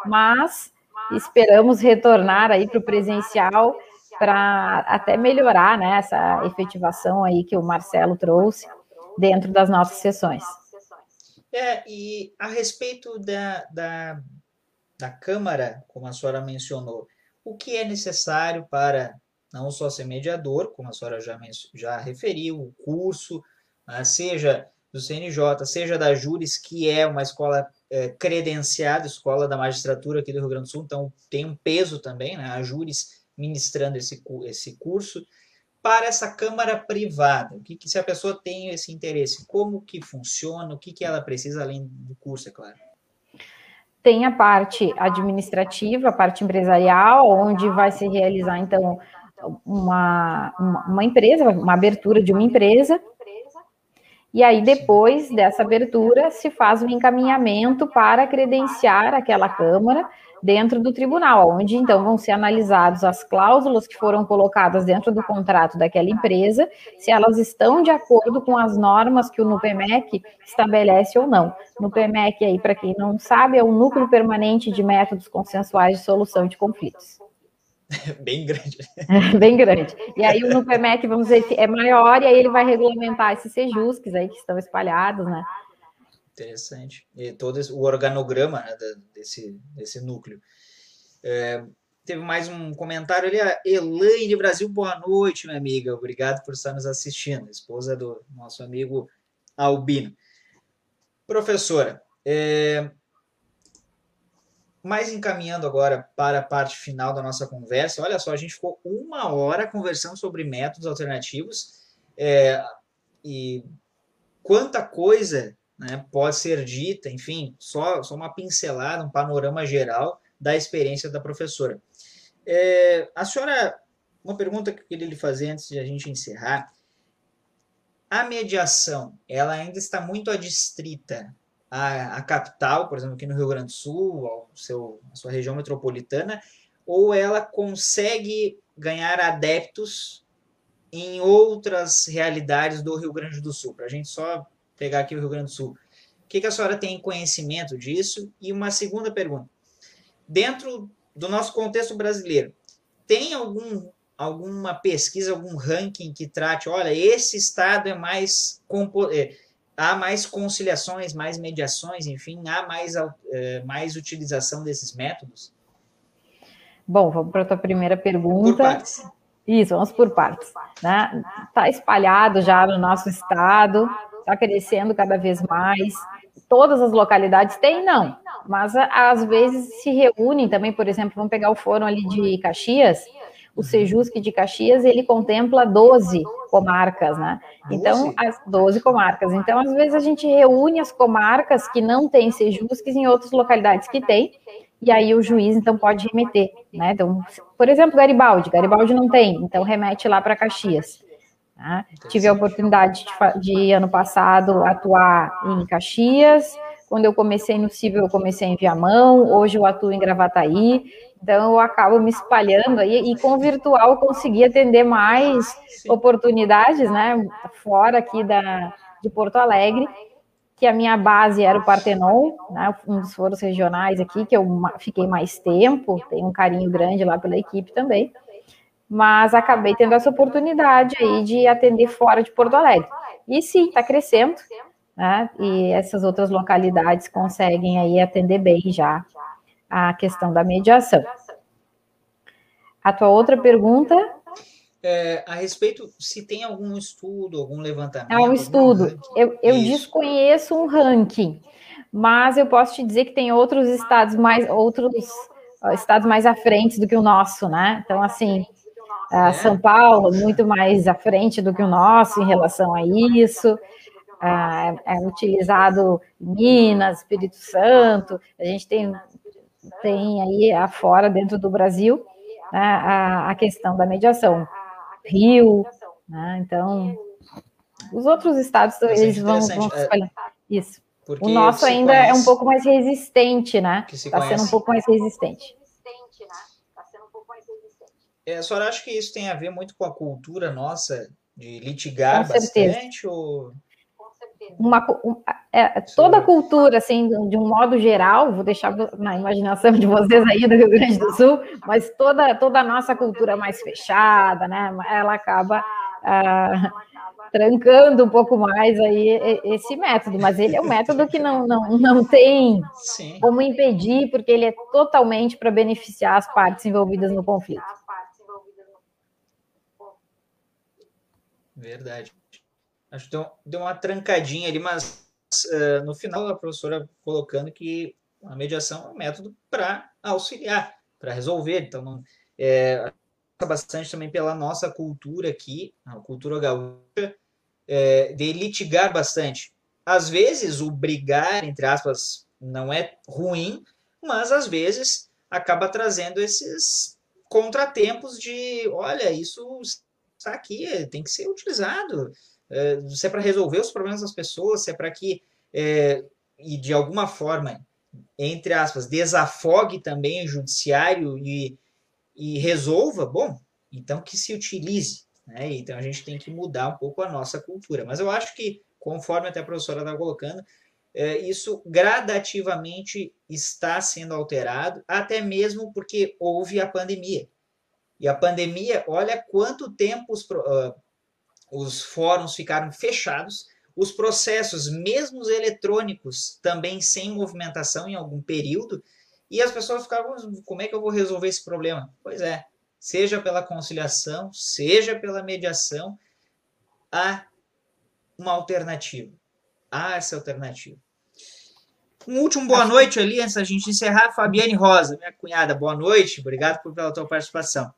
Mas esperamos retornar aí para o presencial para até melhorar né, essa efetivação aí que o Marcelo trouxe dentro das nossas sessões. É, e a respeito da, da, da Câmara, como a senhora mencionou, o que é necessário para não só ser mediador, como a senhora já, já referiu, o curso, né, seja do CNJ, seja da Júris, que é uma escola é, credenciada, escola da magistratura aqui do Rio Grande do Sul, então tem um peso também, né, a Júris ministrando esse, esse curso, para essa câmara privada, o que, que se a pessoa tem esse interesse, como que funciona, o que, que ela precisa além do curso, é claro. Tem a parte administrativa, a parte empresarial, onde vai se realizar, então, uma, uma, empresa, uma abertura de uma empresa, e aí, depois dessa abertura, se faz um encaminhamento para credenciar aquela Câmara dentro do tribunal, onde então vão ser analisadas as cláusulas que foram colocadas dentro do contrato daquela empresa, se elas estão de acordo com as normas que o NUPEMEC estabelece ou não. NUPEMEC, aí, para quem não sabe, é o Núcleo Permanente de Métodos Consensuais de Solução de Conflitos. Bem grande. bem grande. E aí o NUPEMEC, vamos dizer, é maior, e aí ele vai regulamentar esses sejusques aí que estão espalhados, né? Interessante. E todo esse, o organograma né, desse, desse núcleo. É, teve mais um comentário ali, a Elaine Brasil, boa noite, minha amiga. Obrigado por estar nos assistindo, esposa do nosso amigo Albino. Professora, é, mais encaminhando agora para a parte final da nossa conversa, olha só, a gente ficou uma hora conversando sobre métodos alternativos é, e quanta coisa né, pode ser dita, enfim, só, só uma pincelada, um panorama geral da experiência da professora. É, a senhora, uma pergunta que eu queria lhe fazer antes de a gente encerrar, a mediação, ela ainda está muito adstrita à, à capital, por exemplo, aqui no Rio Grande do Sul, ao seu, à sua região metropolitana, ou ela consegue ganhar adeptos em outras realidades do Rio Grande do Sul? Para a gente só pegar aqui o Rio Grande do Sul. O que, que a senhora tem conhecimento disso? E uma segunda pergunta. Dentro do nosso contexto brasileiro, tem algum alguma pesquisa, algum ranking que trate, olha, esse estado é mais é, há mais conciliações, mais mediações, enfim, há mais, é, mais utilização desses métodos? Bom, vamos para a tua primeira pergunta. Por partes. Isso, vamos por partes. Né? Tá espalhado já no nosso estado, está crescendo cada vez mais. Todas as localidades têm, não, mas às vezes se reúnem também, por exemplo, vamos pegar o fórum ali de Caxias, o Sejusc de Caxias, ele contempla 12 comarcas, né? Então, as 12 comarcas. Então, às vezes a gente reúne as comarcas que não têm Sejuscs em outras localidades que tem, e aí o juiz então pode remeter, né? Então, por exemplo, Garibaldi, Garibaldi não tem, então remete lá para Caxias. Tá? Tive a oportunidade de, de, ano passado atuar em Caxias. Quando eu comecei no Civil, eu comecei em Viamão. Hoje eu atuo em Gravataí. Então, eu acabo me espalhando aí, e com o virtual eu consegui atender mais oportunidades, né, fora aqui da, de Porto Alegre, que a minha base era o Partenon, né, um dos foros regionais aqui, que eu fiquei mais tempo, tenho um carinho grande lá pela equipe também, mas acabei tendo essa oportunidade aí de atender fora de Porto Alegre. E sim, está crescendo, né, e essas outras localidades conseguem aí atender bem já a questão da mediação. A tua outra pergunta? É, a respeito, se tem algum estudo, algum levantamento. É um estudo. Eu, eu desconheço um ranking, mas eu posso te dizer que tem outros estados mais, outros estados mais à frente do que o nosso, né? Então, assim, é. São Paulo muito mais à frente do que o nosso em relação a isso. É, é utilizado Minas, Espírito Santo, a gente tem tem aí afora, dentro do Brasil, né, a, a questão da mediação. Rio, né, então, os outros estados, eles vão, vão é, Isso. o nosso ainda conhece, é um pouco mais resistente, né? Está sendo um pouco mais resistente. É, a senhora acha que isso tem a ver muito com a cultura nossa de litigar bastante? Ou uma, um, é, toda a cultura, assim, de um modo geral, vou deixar na imaginação de vocês aí do Rio Grande do Sul, mas toda, toda a nossa cultura mais fechada, né, ela acaba ah, trancando um pouco mais aí esse método, mas ele é um método que não, não, não tem Sim. como impedir, porque ele é totalmente para beneficiar as partes envolvidas no conflito. Verdade. Acho que deu, deu uma trancadinha ali, mas uh, no final a professora colocando que a mediação é um método para auxiliar, para resolver. Então, não, é, bastante também pela nossa cultura aqui, a cultura gaúcha, é, de litigar bastante. Às vezes, o brigar, entre aspas, não é ruim, mas às vezes acaba trazendo esses contratempos de, olha, isso está aqui, tem que ser utilizado. É, se é para resolver os problemas das pessoas, se é para que, é, e de alguma forma, entre aspas, desafogue também o judiciário e, e resolva, bom, então que se utilize. Né? Então a gente tem que mudar um pouco a nossa cultura. Mas eu acho que, conforme até a professora está colocando, é, isso gradativamente está sendo alterado, até mesmo porque houve a pandemia. E a pandemia, olha quanto tempo os, uh, os fóruns ficaram fechados, os processos, mesmo os eletrônicos, também sem movimentação em algum período, E as pessoas ficavam, como é que eu vou resolver esse problema? Pois é, seja pela conciliação, seja pela mediação, há uma alternativa. Há essa alternativa. Um último boa noite ali, antes da gente encerrar. Fabiane Rosa, minha cunhada, boa noite. Obrigado pela tua participação.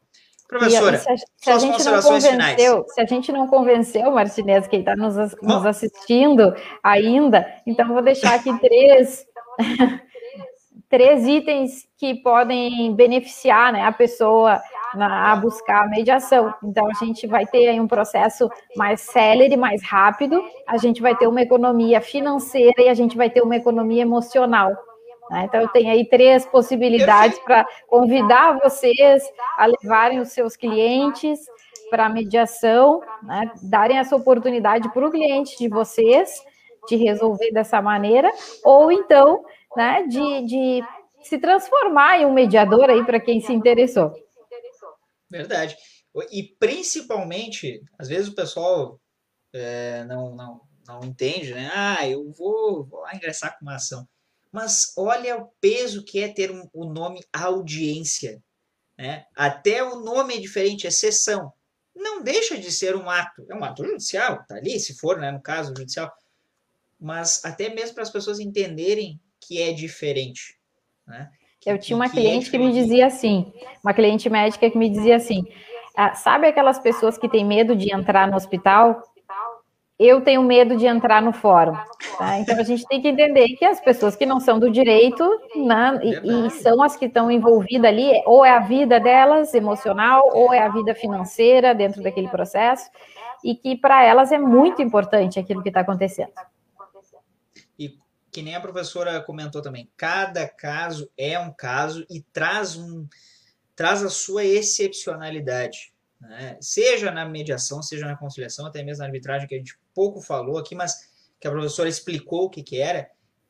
Professora, se a, se a gente não convenceu, se a gente não convenceu, Martinez, quem está nos, nos assistindo ainda, então vou deixar aqui três, três itens que podem beneficiar né, a pessoa na, a buscar a mediação. Então, a gente vai ter aí um processo mais célere, mais rápido, a gente vai ter uma economia financeira e a gente vai ter uma economia emocional. Né? Então, eu tenho aí três possibilidades para convidar vocês a levarem os seus clientes para a mediação, né? darem essa oportunidade para o cliente de vocês de resolver dessa maneira, ou então né, de, de se transformar em um mediador aí para quem se interessou. Verdade. E principalmente, às vezes o pessoal é, não, não, não entende, né? Ah, eu vou, vou lá ingressar com uma ação. Mas olha o peso que é ter um, o nome audiência. Né? Até o nome é diferente, é sessão. Não deixa de ser um ato. É um ato judicial, tá ali, se for, né, no caso judicial. Mas até mesmo para as pessoas entenderem que é diferente. Né? Eu tinha uma cliente que me dizia assim, uma cliente médica que me dizia assim, ah, sabe aquelas pessoas que têm medo de entrar no hospital? Eu tenho medo de entrar no fórum. Tá? Então a gente tem que entender que as pessoas que não são do direito né, e, e, são as que estão envolvidas ali, ou é a vida delas emocional, ou é a vida financeira dentro daquele processo, e que para elas é muito importante aquilo que está acontecendo que nem a professora comentou também, cada caso é um caso e traz um traz a sua excepcionalidade, né? seja na mediação, seja na conciliação, até mesmo na arbitragem que a gente pouco falou aqui, mas que a professora explicou o que, que era.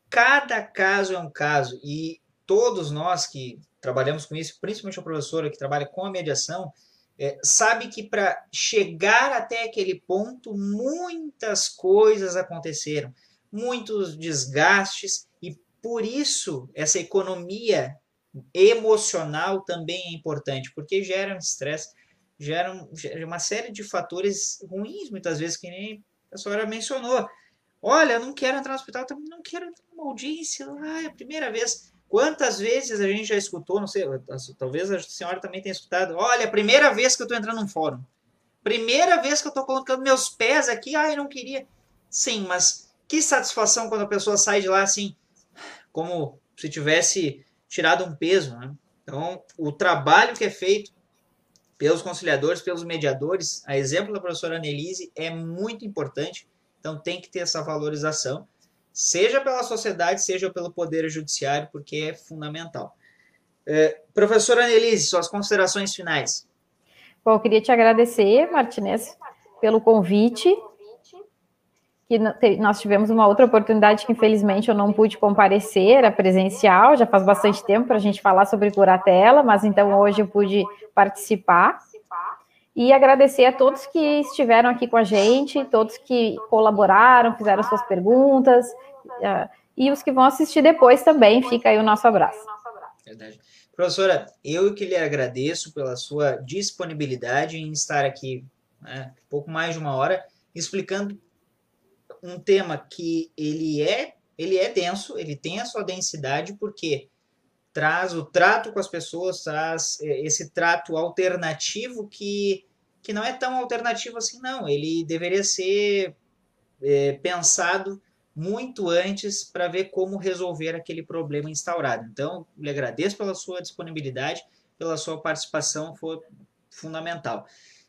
Cada caso é um caso e todos nós que trabalhamos com isso, principalmente a professora que trabalha com a mediação, é, sabe que para chegar até aquele ponto muitas coisas aconteceram muitos desgastes e por isso essa economia emocional também é importante, porque gera um estresse, gera, gera uma série de fatores ruins, muitas vezes, que nem a senhora mencionou. Olha, não quero entrar no hospital, também não quero entrar numa audiência, ah, é a primeira vez. Quantas vezes a gente já escutou, não sei, talvez a senhora também tenha escutado, olha, a primeira vez que eu estou entrando num fórum, primeira vez que eu estou colocando meus pés aqui, ah, eu não queria. Sim, mas que satisfação quando a pessoa sai de lá assim, como se tivesse tirado um peso. Né? Então, o trabalho que é feito pelos conciliadores, pelos mediadores, a exemplo da professora Annelise, é muito importante. Então, tem que ter essa valorização, seja pela sociedade, seja pelo Poder Judiciário, porque é fundamental. É, professora Annelise, suas considerações finais. Bom, eu queria te agradecer, Martinez, pelo convite que nós tivemos uma outra oportunidade que infelizmente eu não pude comparecer, era presencial, já faz bastante tempo para a gente falar sobre curatela, mas então hoje eu pude participar. E agradecer a todos que estiveram aqui com a gente, todos que colaboraram, fizeram suas perguntas, uh, e os que vão assistir depois também, fica aí o nosso abraço. Verdade. Professora, eu que lhe agradeço pela sua disponibilidade em estar aqui né, pouco mais de uma hora, explicando um tema que ele é, ele é denso, ele tem a sua densidade, porque traz o trato com as pessoas, traz é, esse trato alternativo que, que não é tão alternativo assim, não. Ele deveria ser é, pensado muito antes para ver como resolver aquele problema instaurado. Então, lhe agradeço pela sua disponibilidade, pela sua participação, foi fundamental.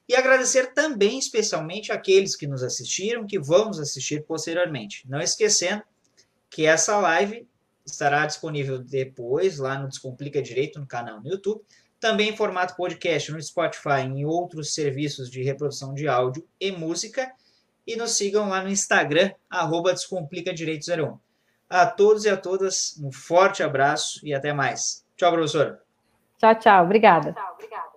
E agradecer também especialmente aqueles que nos assistiram, que vão nos assistir posteriormente. Não esquecendo que essa live estará disponível depois lá no Descomplica Direito no canal no YouTube, também em formato podcast no Spotify e em outros serviços de reprodução de áudio e música. E nos sigam lá no Instagram, arroba Descomplica Direito 01. A todos e a todas, um forte abraço e até mais. Tchau, professora. Tchau, tchau. Obrigada. Tchau, obrigada.